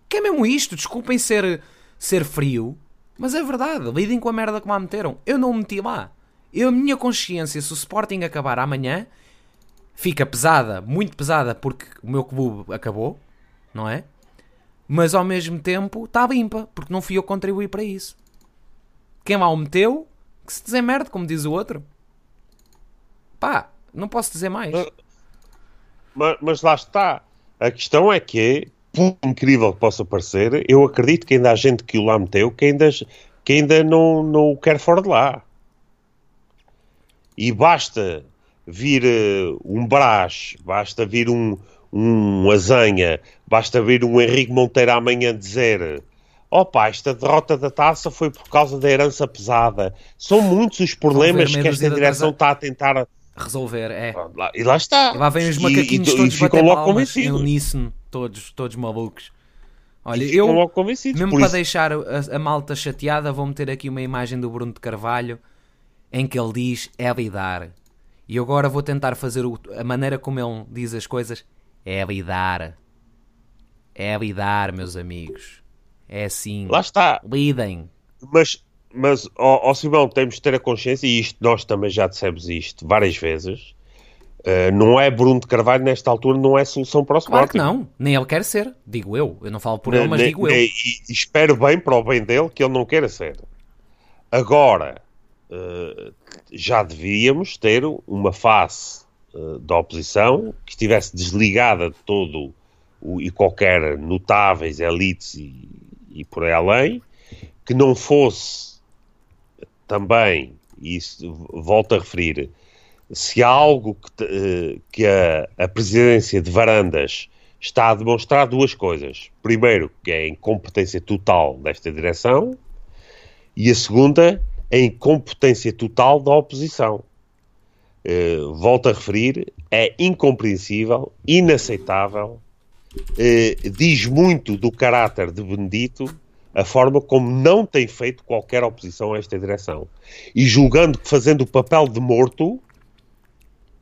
Que é mesmo isto? Desculpem ser, ser frio, mas é verdade. Lidem com a merda que lá meteram. Eu não me meti lá. Eu, a minha consciência, se o Sporting acabar amanhã, fica pesada, muito pesada, porque o meu clube acabou, não é? Mas ao mesmo tempo está limpa, porque não fui eu contribuir para isso. Quem lá o meteu, que se dizer merda, como diz o outro. Pá, não posso dizer mais. Mas, mas lá está. A questão é que, por incrível que possa parecer, eu acredito que ainda há gente que o lá meteu que ainda, que ainda não, não o quer fora de lá. E basta vir uh, um Brás, basta vir um, um Azanha, basta vir um Henrique Monteiro amanhã dizer opa, esta derrota da taça foi por causa da herança pesada. São muitos os problemas que esta direção está a tentar resolver, é. Lá, e lá está. E lá vêm os macaquinhos e, todos e ficam logo convencidos. uníssono, todos, todos malucos. Olha, eu, logo mesmo para isso. deixar a, a, malta chateada, vou meter aqui uma imagem do Bruno de Carvalho em que ele diz é lidar. E agora vou tentar fazer o, a maneira como ele diz as coisas. É lidar. É lidar, meus amigos. É assim. Lá está. Lidem. Mas mas, ó, ó Simão, temos de ter a consciência, e isto nós também já dissemos isto várias vezes, uh, não é Bruno de Carvalho nesta altura, não é solução para o Sporting. Claro que não, nem ele quer ser, digo eu. Eu não falo por ele, mas digo eu. E, e espero bem para o bem dele que ele não queira ser. Agora, uh, já devíamos ter uma face uh, da oposição que estivesse desligada de todo o, e qualquer notáveis, elites e, e por aí além, que não fosse também, e isso volto a referir, se há algo que, eh, que a, a, presidência de Varandas está a demonstrar duas coisas. Primeiro, que é a incompetência total desta direção, e a segunda, a incompetência total da oposição. Uh, volto a referir, é incompreensível, inaceitável, uh, diz muito do caráter de Benedito a forma como não tem feito qualquer oposição a esta direção. E julgando que fazendo o papel de morto,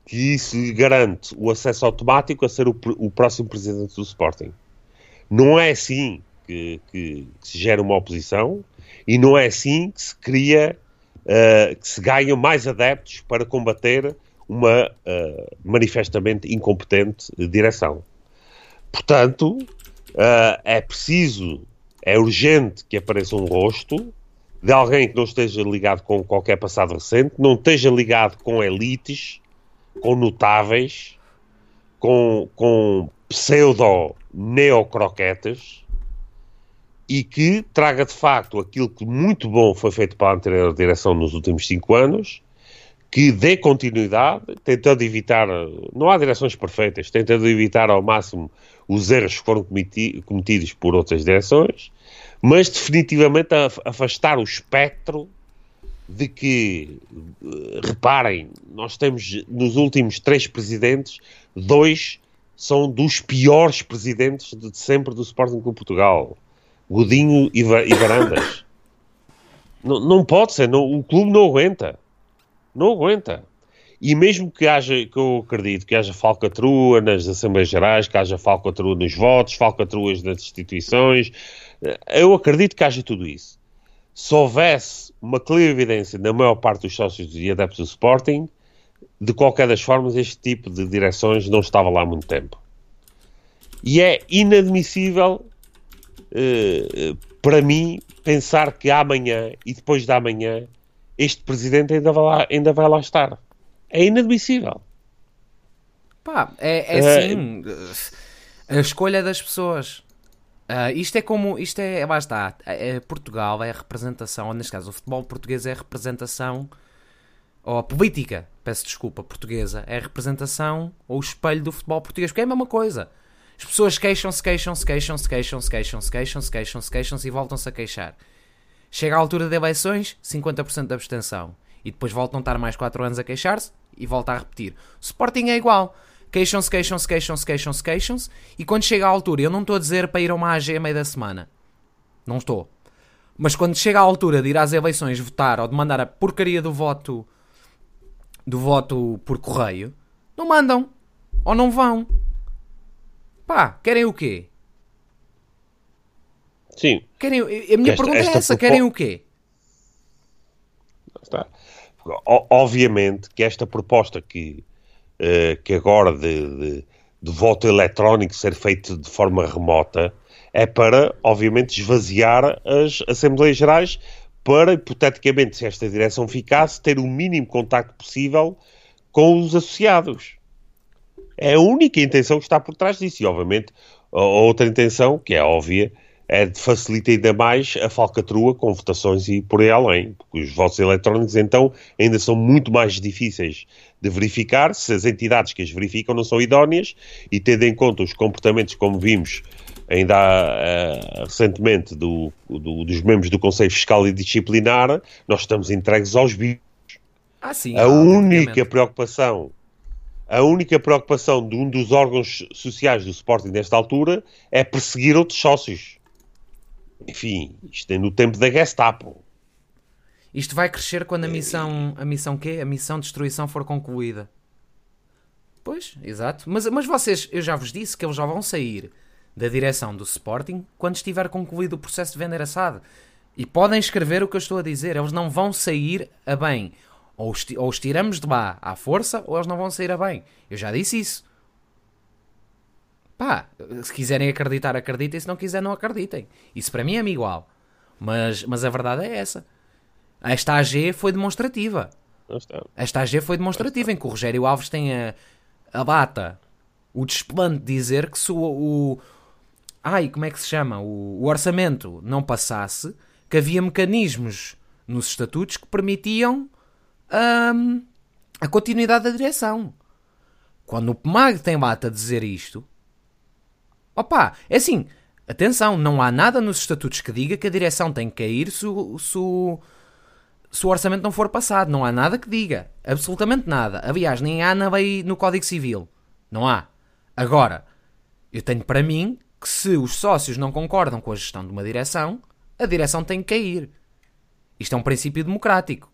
que isso lhe garante o acesso automático a ser o, o próximo presidente do Sporting. Não é assim que, que, que, se gera uma oposição e não é assim que se cria, uh, que se ganham mais adeptos para combater uma uh, manifestamente incompetente direção. Portanto, uh, é preciso é urgente que apareça um rosto de alguém que não esteja ligado com qualquer passado recente, não esteja ligado com elites, com notáveis, com, com pseudo-neocroquetas e que traga de facto aquilo que muito bom foi feito para a anterior direção nos últimos cinco anos, que dê continuidade, tentando evitar, não há direções perfeitas, tentando evitar ao máximo os erros que foram cometidos por outras direções mas definitivamente afastar o espectro de que, eh, reparem, nós temos nos últimos três presidentes, dois são dos piores presidentes de sempre do Sporting Clube Portugal. Godinho e, Varandas. não, não, pode ser, não, o clube não aguenta. Não aguenta. E mesmo que haja, que eu acredito que haja falcatrua nas Assembleias Gerais, que haja falcatrua nos votos, falcatruas nas instituições, eh, eu acredito que haja tudo isso. Se houvesse uma clara evidência na maior parte dos sócios e adeptos do Sporting, de qualquer das formas, este tipo de direções não estava lá há muito tempo. E é inadmissível para mim pensar que amanhã e depois da manhã este presidente ainda vai lá, ainda vai lá estar. É inadmissível. Pá, é, é assim. a escolha das pessoas. Uh, isto é como. Isto é. Lá está. É, Portugal é a representação, ou neste caso o futebol português é a representação. Ou a política, peço desculpa, portuguesa, é a representação ou o espelho do futebol português, porque é a mesma coisa. As pessoas queixam-se, queixam-se, queixam-se, queixam-se, queixam-se, queixam-se, queixam-se, queixam-se e voltam-se a queixar. Chega à altura de eleições, 50% de abstenção. E depois voltam a estar mais 4 anos a queixar-se e volta a repetir. O Sporting é igual. Queixam-se, queixam-se, queixam-se, queixam-se, queixam-se. E quando chega à altura, eu não estou a dizer para ir a uma AG a meio da semana. Não estou. Mas quando chega à altura de ir às eleições votar ou de mandar a porcaria do voto do voto por correio, não mandam. Ou não vão. Pá, querem o quê? Sim. Querem, a minha esta, pergunta é essa, querem o quê? Está. Obviamente que esta proposta que, uh, que agora de, de, de, voto eletrónico ser feito de forma remota é para, obviamente, esvaziar as Assembleias Gerais para, hipoteticamente, se esta direção ficasse, ter o mínimo contacto possível com os associados. É a única intenção que está por trás disso. E, obviamente, a outra intenção, que é óbvia, é de facilitar ainda mais a falcatrua com votações e por aí além. Porque os votos eletrónicos, então, ainda são muito mais difíceis de verificar se as entidades que as verificam não são idóneas e tendo em conta os comportamentos, como vimos ainda uh, recentemente, do, do, dos membros do Conselho Fiscal e Disciplinar, nós estamos entregues aos bichos. Ah, sim, a única preocupação a única preocupação de um dos órgãos sociais do Sporting nesta altura é perseguir outros sócios. Enfim, isto é no tempo da Gestapo. Isto vai crescer quando a missão, a missão quê? A missão de destruição for concluída. Pois, exato. Mas, mas vocês, eu já vos disse que eles já vão sair da direção do Sporting quando estiver concluído o processo de venda SAD. E podem escrever o que eu estou a dizer. Eles não vão sair a bem. Ou os, ou os tiramos de lá à força, ou eles não vão sair a bem. Eu já disse isso. Pá, se quiserem acreditar, acreditem. Se não quiserem, não acreditem. Isso para mim é-me igual. Mas, mas a verdade é essa. Esta AG foi demonstrativa. Esta AG foi demonstrativa, em que o Rogério Alves tem a, a bata, o desplante de dizer que se o, o. Ai, como é que se chama? O, o orçamento não passasse, que havia mecanismos nos estatutos que permitiam a continuidade da direção. Quando o PMAG tem bata a dizer isto, opa, é assim, atenção, não há nada nos estatutos que diga que a direção tem que cair se, se, se o orçamento não for passado. Não há nada que diga. Absolutamente nada. Aliás, nem há na lei no Código Civil. Não há. Agora, eu tenho para mim que se os sócios não concordam com a gestão de uma direção, a direção tem que cair. Isto é um princípio democrático.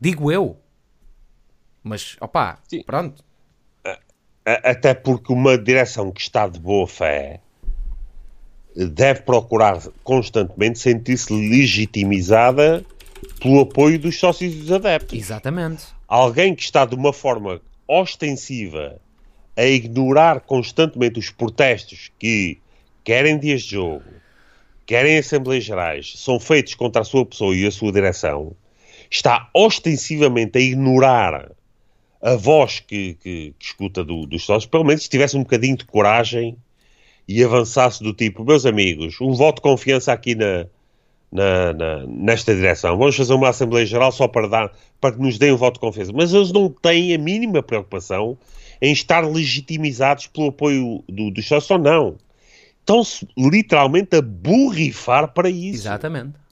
Digo eu. Mas, opá, Sim. pronto. Até porque uma direção que está de boa fé deve procurar constantemente sentir-se legitimizada pelo apoio dos sócios e dos adeptos. Exatamente. Alguém que está de uma forma ostensiva a ignorar constantemente os protestos que querem dias de jogo, querem Assembleias Gerais, são feitos contra a sua pessoa e a sua direção, está ostensivamente a ignorar a voz que, que, que escuta do, dos sócios, pelo menos se tivesse um bocadinho de coragem e avançasse do tipo, meus amigos, um voto de confiança aqui na, na, na, nesta direção. Vamos fazer uma Assembleia Geral só para, dar, para que nos deem um voto de confiança. Mas eles não têm a mínima preocupação em estar legitimizados pelo apoio do, dos sócios ou não. Estão-se literalmente a borrifar para isso. Exatamente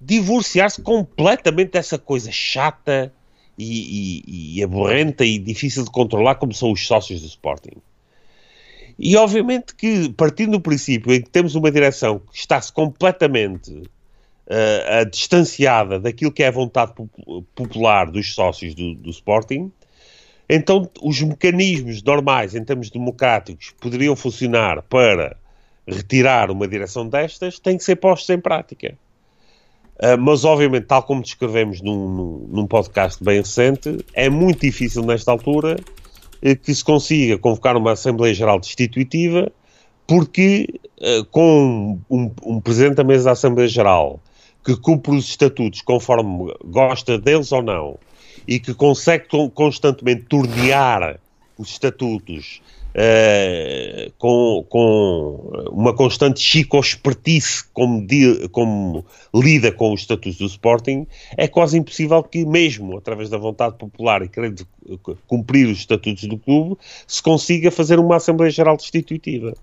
divorciar-se completamente dessa coisa chata e, e, e aborrenta e difícil de controlar como são os sócios do Sporting. E obviamente que, partindo do princípio em que temos uma direção que está-se completamente uh, distanciada daquilo que é a vontade popular dos sócios do, do Sporting, então os mecanismos normais em termos democráticos poderiam funcionar para retirar uma direção destas, têm que ser postos em prática. Uh, mas, obviamente, tal como descrevemos num, num, num, podcast bem recente, é muito difícil nesta altura uh, que se consiga convocar uma Assembleia Geral Destituitiva, porque uh, com um, um, Presidente da mesa da Assembleia Geral que cumpre os estatutos conforme gosta deles ou não, e que consegue constantemente tornear os estatutos Uh, com, com, uma constante chico-espertice como, como, lida com os estatutos do Sporting, é quase impossível que, mesmo através da vontade popular e querendo cumprir os estatutos do clube, se consiga fazer uma Assembleia Geral Destitutiva.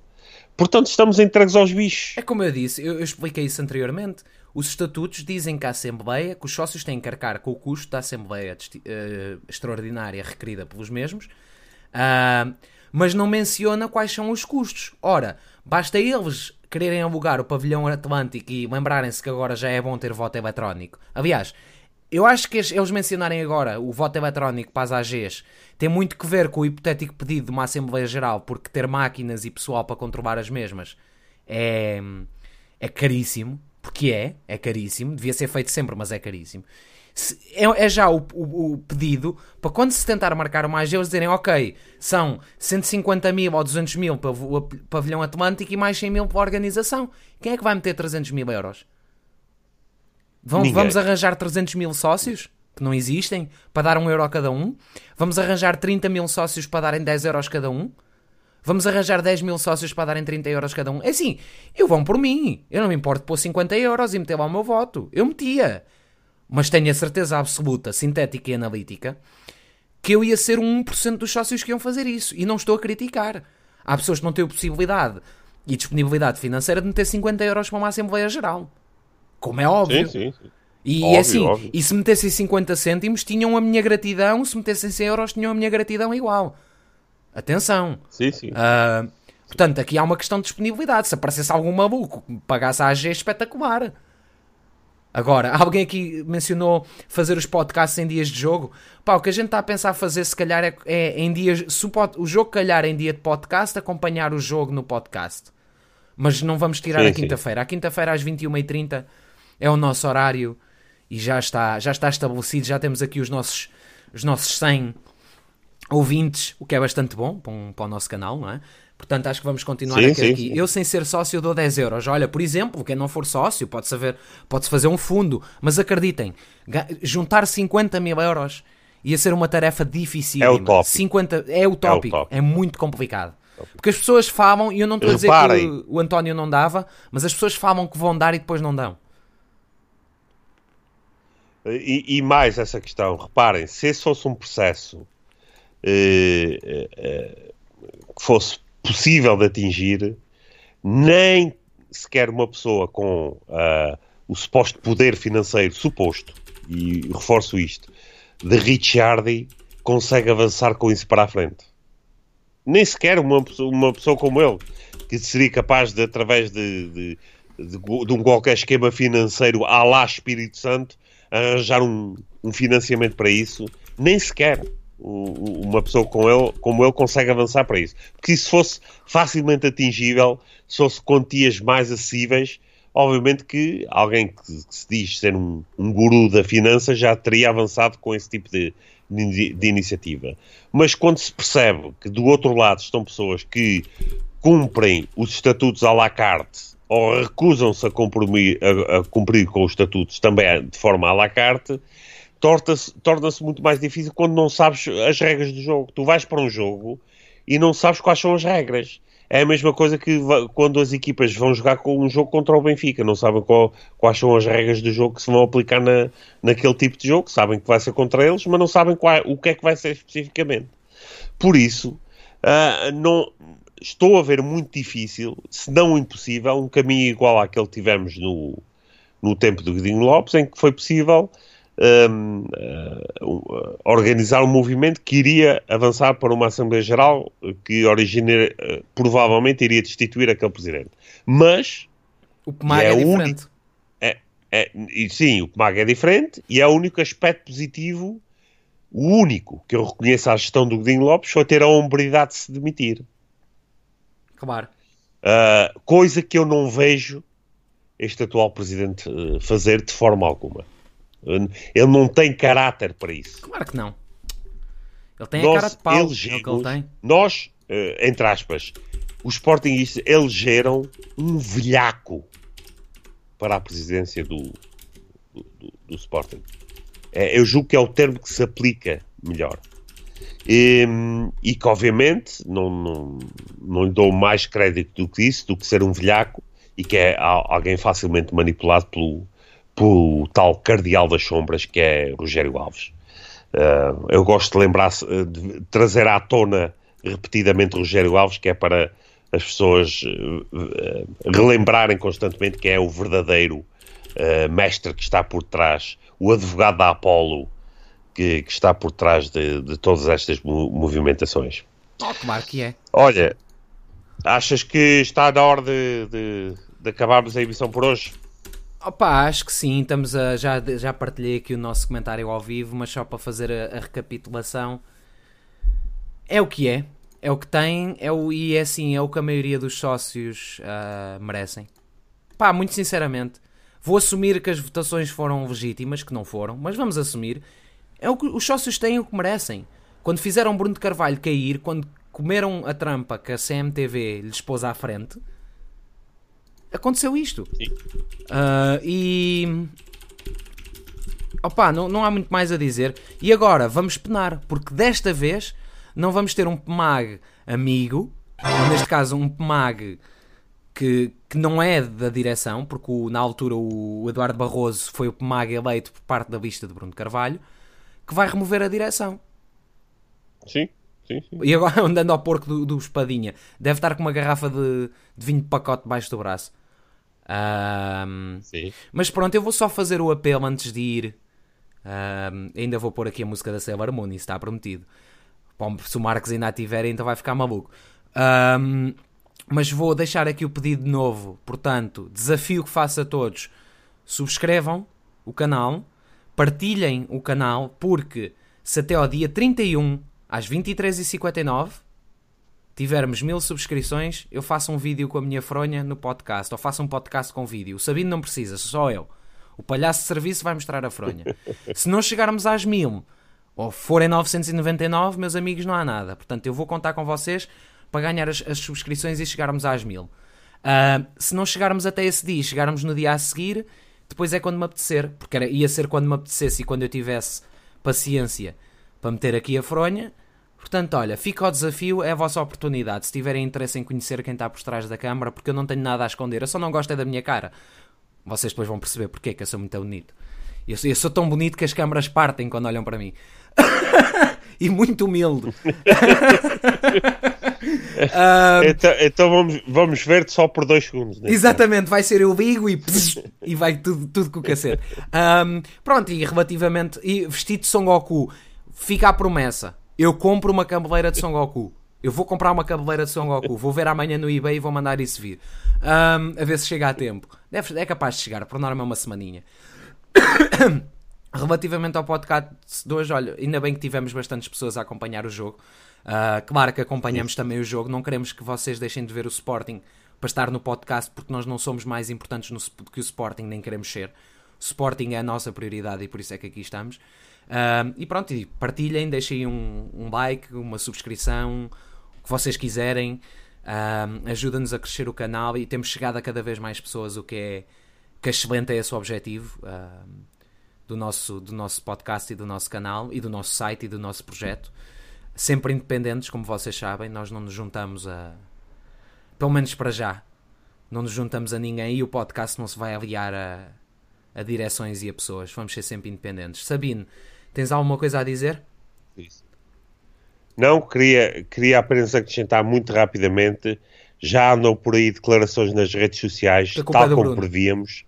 Portanto, estamos entregues aos bichos. É como eu disse, eu, eu expliquei isso anteriormente. Os estatutos dizem que a Assembleia, que os sócios têm que arcar com o custo da Assembleia uh, extraordinária requerida pelos mesmos. Uh, mas não menciona quais são os custos. Ora, basta eles quererem alugar o pavilhão Atlântico e lembrarem-se que agora já é bom ter voto eletrónico. Aliás, eu acho que eles mencionarem agora o voto eletrónico para as AGs tem muito que ver com o hipotético pedido de uma Assembleia Geral, porque ter máquinas e pessoal para controlar as mesmas é, é caríssimo. Porque é, é caríssimo, devia ser feito sempre, mas é caríssimo é, é já o, o, o, pedido para quando se tentar marcar mais eles dizerem ok, são 150 mil ou 200 mil para o pavilhão atlântico e mais 100 mil para a organização. Quem é que vai meter 300 mil euros? Vão, vamos arranjar 300 mil sócios? Que não existem, para dar um euro a cada um. Vamos arranjar 30 mil sócios para darem 10 euros cada um. Vamos arranjar 10 mil sócios para darem 30 euros cada um. É assim, eu vão por mim. Eu não me importo pôr 50 euros e meter lá o meu voto. Eu metia mas tenho a certeza absoluta, sintética e analítica, que eu ia ser um 1% dos sócios que iam fazer isso. E não estou a criticar. Há pessoas que não têm a possibilidade e disponibilidade financeira de meter 50 euros para uma Assembleia Geral. Como é óbvio. Sim, sim, sim. E óbvio, assim, óbvio. e se metessem 50 cêntimos, tinham a minha gratidão. Se metessem 100 euros, tinham a minha gratidão igual. Atenção. Sim, sim. Uh, portanto, aqui há uma questão de disponibilidade. Se aparecesse algum maluco que pagasse a AG, é espetacular. Agora, alguém aqui mencionou fazer os podcasts em dias de jogo. Pá, o que a gente está a pensar fazer, se calhar, é, é em dias. Se o, jogo calhar em dia de podcast, acompanhar o jogo no podcast. Mas não vamos tirar sim, a quinta-feira. A quinta-feira às 21h30 é o nosso horário e já está, já está estabelecido. Já temos aqui os nossos, os nossos 100 ouvintes, o que é bastante bom para, um, para o nosso canal, não é? Portanto, acho que vamos continuar sim, aqui. Sim. Eu, sem ser sócio, dou 10 euros. Olha, por exemplo, quem não for sócio pode saber, pode fazer um fundo. Mas acreditem, juntar 50 mil euros ia ser uma tarefa difícil. É o tópico. 50, é o tópico. É, o tópico. é muito complicado. Porque as pessoas falam, e eu não estou a dizer que o, o António não dava, mas as pessoas falam que vão dar e depois não dão. E, e, mais essa questão, reparem, se esse fosse um processo eh, eh, eh que fosse possível de atingir, nem sequer uma pessoa com uh, o suposto poder financeiro, suposto, e reforço isto, de Richardi consegue avançar com isso para a frente. Nem sequer uma, uma pessoa como ele, que seria capaz de, através de, de, de, de um qualquer esquema financeiro à lá Espírito Santo, arranjar um, um financiamento para isso, nem sequer uma pessoa ele, como ele consegue avançar para isso. Porque se fosse facilmente atingível, se fosse quantias mais acessíveis, obviamente que alguém que, que se diz ser um, um, guru da finança já teria avançado com esse tipo de, de, de, iniciativa. Mas quando se percebe que do outro lado estão pessoas que cumprem os estatutos à la carte ou recusam-se a, a, a cumprir com os estatutos também de forma à la carte, torna-se torna muito mais difícil quando não sabes as regras do jogo. Tu vais para um jogo e não sabes quais são as regras. É a mesma coisa que quando as equipas vão jogar com um jogo contra o Benfica, não sabem qual, quais são as regras do jogo que se vão aplicar na, naquele tipo de jogo, sabem que vai ser contra eles, mas não sabem qual, o que é que vai ser especificamente. Por isso, uh, não, estou a ver muito difícil, se não impossível, um caminho igual àquele que tivemos no, no tempo do Godinho Lopes, em que foi possível um, uh, organizar um movimento que iria avançar para uma Assembleia Geral que origine, uh, provavelmente iria destituir aquele presidente. Mas o PMAG é, é diferente. É, é, sim, o Comag é diferente e é o único aspecto positivo, o único que eu reconheço à gestão do Godinho Lopes foi ter a hombridade de se demitir. Claro. Uh, coisa que eu não vejo este atual presidente uh, fazer de forma alguma. Ele não tem caráter para isso. Claro que não. Ele tem nós a cara de pau. Elegemos, é que ele tem. Nós, uh, entre aspas, os Sportingistas elegeram um velhaco para a presidência do, do, do, do Sporting. É, eu julgo que é o termo que se aplica melhor. E, e que, obviamente, não, não, não lhe dou mais crédito do que isso, do que ser um velhaco e que é alguém facilmente manipulado pelo, pelo tal cardeal das sombras que é Rogério Alves. Uh, eu gosto de lembrar, de trazer à tona repetidamente Rogério Alves, que é para as pessoas uh, relembrarem constantemente que é o verdadeiro uh, mestre que está por trás, o advogado da Apolo que, que está por trás de, de todas estas movimentações. Oh, claro que é. Olha, achas que está na hora de, de, de acabarmos a emissão por hoje? Opa, acho que sim, estamos a, já, já partilhei aqui o nosso comentário ao vivo, mas só para fazer a, a recapitulação. É o que é, é o que tem, é o, e é assim, é o que a maioria dos sócios uh, merecem. Pá, muito sinceramente, vou assumir que as votações foram legítimas, que não foram, mas vamos assumir. É o que os sócios têm o que merecem. Quando fizeram Bruno de Carvalho cair, quando comeram a trampa que a CMTV lhes pôs à frente, aconteceu isto. Uh, e. Opa, não, não há muito mais a dizer. E agora, vamos penar, porque desta vez não vamos ter um PMAG amigo, ou neste caso um PMAG que, que não é da direção, porque o, na altura o Eduardo Barroso foi o PMAG eleito por parte da lista de Bruno Carvalho, que vai remover a direção. Sim. Sim, sim. E agora andando ao porco do, do Espadinha. Deve estar com uma garrafa de, de vinho de pacote debaixo do braço. Um, mas pronto, eu vou só fazer o apelo antes de ir. Um, ainda vou pôr aqui a música da Sailor Moon, isso está prometido. Bom, se o Marcos ainda a tiver, então vai ficar maluco. Um, mas vou deixar aqui o pedido de novo. Portanto, desafio que faço a todos: subscrevam o canal, partilhem o canal, porque se até ao dia 31 às 23h59 tivermos mil subscrições, eu faço um vídeo com a minha fronha no podcast, ou faço um podcast com vídeo. O Sabino não precisa, só eu. O palhaço de serviço vai mostrar a fronha. Se não chegarmos às mil, ou forem 999, meus amigos, não há nada. Portanto, eu vou contar com vocês para ganhar as, as subscrições e chegarmos às mil. Uh, se não chegarmos até esse dia, chegarmos no dia a seguir, depois é quando me apetecer, porque era, ia ser quando me apetecesse e quando eu tivesse paciência para meter aqui a fronha. Portanto, olha, fica o desafio, é a vossa oportunidade. Se tiverem interesse em conhecer quem está por trás da câmara, porque eu não tenho nada a esconder, eu só não gosto é da minha cara. Vocês depois vão perceber porque é que eu sou muito bonito. Eu sou, eu sou tão bonito que as câmaras partem quando olham para mim. e muito humilde. um, então, então vamos, vamos ver-te só por dois segundos. Né? Exatamente, vai ser eu digo e, e vai tudo, tudo com o cacete. Um, pronto, e relativamente. E vestido de Son Goku, fica a promessa. Eu compro uma cabeleira de Son Goku. Eu vou comprar uma cabeleira de Son Goku. Vou ver amanhã no eBay e vou mandar isso vir. Um, a ver se chega a tempo. Deve, é capaz de chegar, por norma é uma semaninha. Relativamente ao podcast de hoje, olha, ainda bem que tivemos bastantes pessoas a acompanhar o jogo. Uh, claro que acompanhamos Sim. também o jogo, não queremos que vocês deixem de ver o Sporting para estar no podcast, porque nós não somos mais importantes no, do que o Sporting, nem queremos ser. O Sporting é a nossa prioridade e por isso é que aqui estamos. Uh, e pronto, partilhem, deixem um, um, like, uma subscrição, o que vocês quiserem. Uh, Ajuda-nos a crescer o canal e temos chegado a cada vez mais pessoas, o que é, que é excelente, é esse o objetivo do nosso, do nosso podcast e do nosso canal e do nosso site e do nosso projeto. Sempre independentes, como vocês sabem, nós não nos juntamos a. Pelo menos para já. Não nos juntamos a ninguém e o podcast não se vai aliar a, a direções e a pessoas. Vamos ser sempre independentes. Sabine, tens alguma coisa a dizer? Isso. Não, queria, queria apenas acrescentar muito rapidamente. Já andam por aí declarações nas redes sociais, tal é como Bruno. prevíamos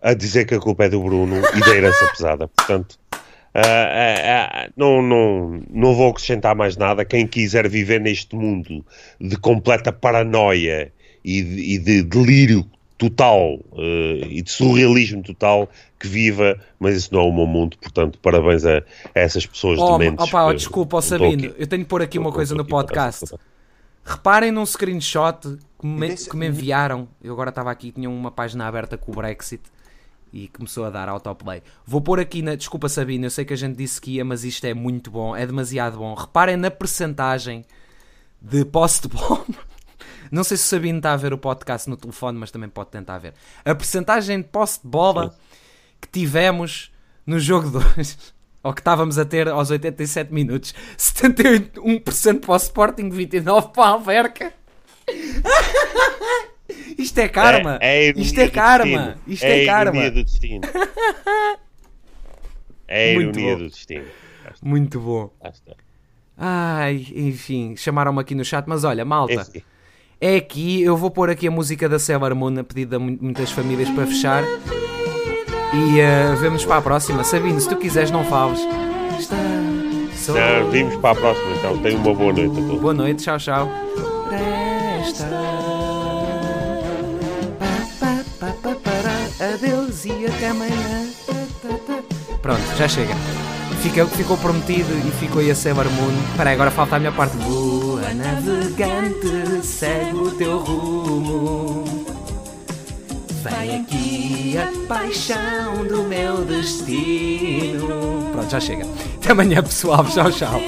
a dizer que a culpa é do Bruno e da herança pesada. Portanto, uh, uh, uh, não, não, não vou acrescentar mais nada. Quem quiser viver neste mundo de completa paranoia e de, e de delírio total uh, e de surrealismo total que viva, mas isso não é o meu mundo, portanto, parabéns a, a essas pessoas oh, dementes. Opa, que, desculpa, oh, Sabino, eu tenho que pôr aqui uma coisa no podcast. Reparem num screenshot que me, que me enviaram. Eu agora estava aqui, tinha uma página aberta com o Brexit e começou a dar autoplay. Vou pôr aqui na. Desculpa, Sabino, eu sei que a gente disse que ia, mas isto é muito bom, é demasiado bom. Reparem na percentagem de posse de. Não sei se o Sabino está a ver o podcast no telefone, mas também pode tentar ver. A percentagem de posse de bola que tivemos no jogo 2, ou que estávamos a ter aos 87 minutos: 71% para o Sporting, 29% para a Alverca. Isto é karma. É, é Isto é karma. Isto é, é karma. ironia do destino. É a ironia do destino. Muito bom. Ai, enfim, chamaram-me aqui no chat, mas olha, malta. É aqui, eu vou pôr aqui a música da Sailor Moon a pedido a muitas famílias para fechar. E uh, vemos para a próxima. Sabino, se tu quiseres, não fales. Está. Não, vimos para a próxima então. Tenha uma boa noite a todos. Boa noite, tchau, tchau. Presta. Adeus e até amanhã. Pronto, já chega. Fica, ficou prometido e ficou aí a Sailor Moon. Espera agora falta a minha parte. Boa navegante, segue o teu rumo. Vem aqui a paixão do meu destino. Pronto, já chega. Até amanhã, pessoal. Tchau, tchau.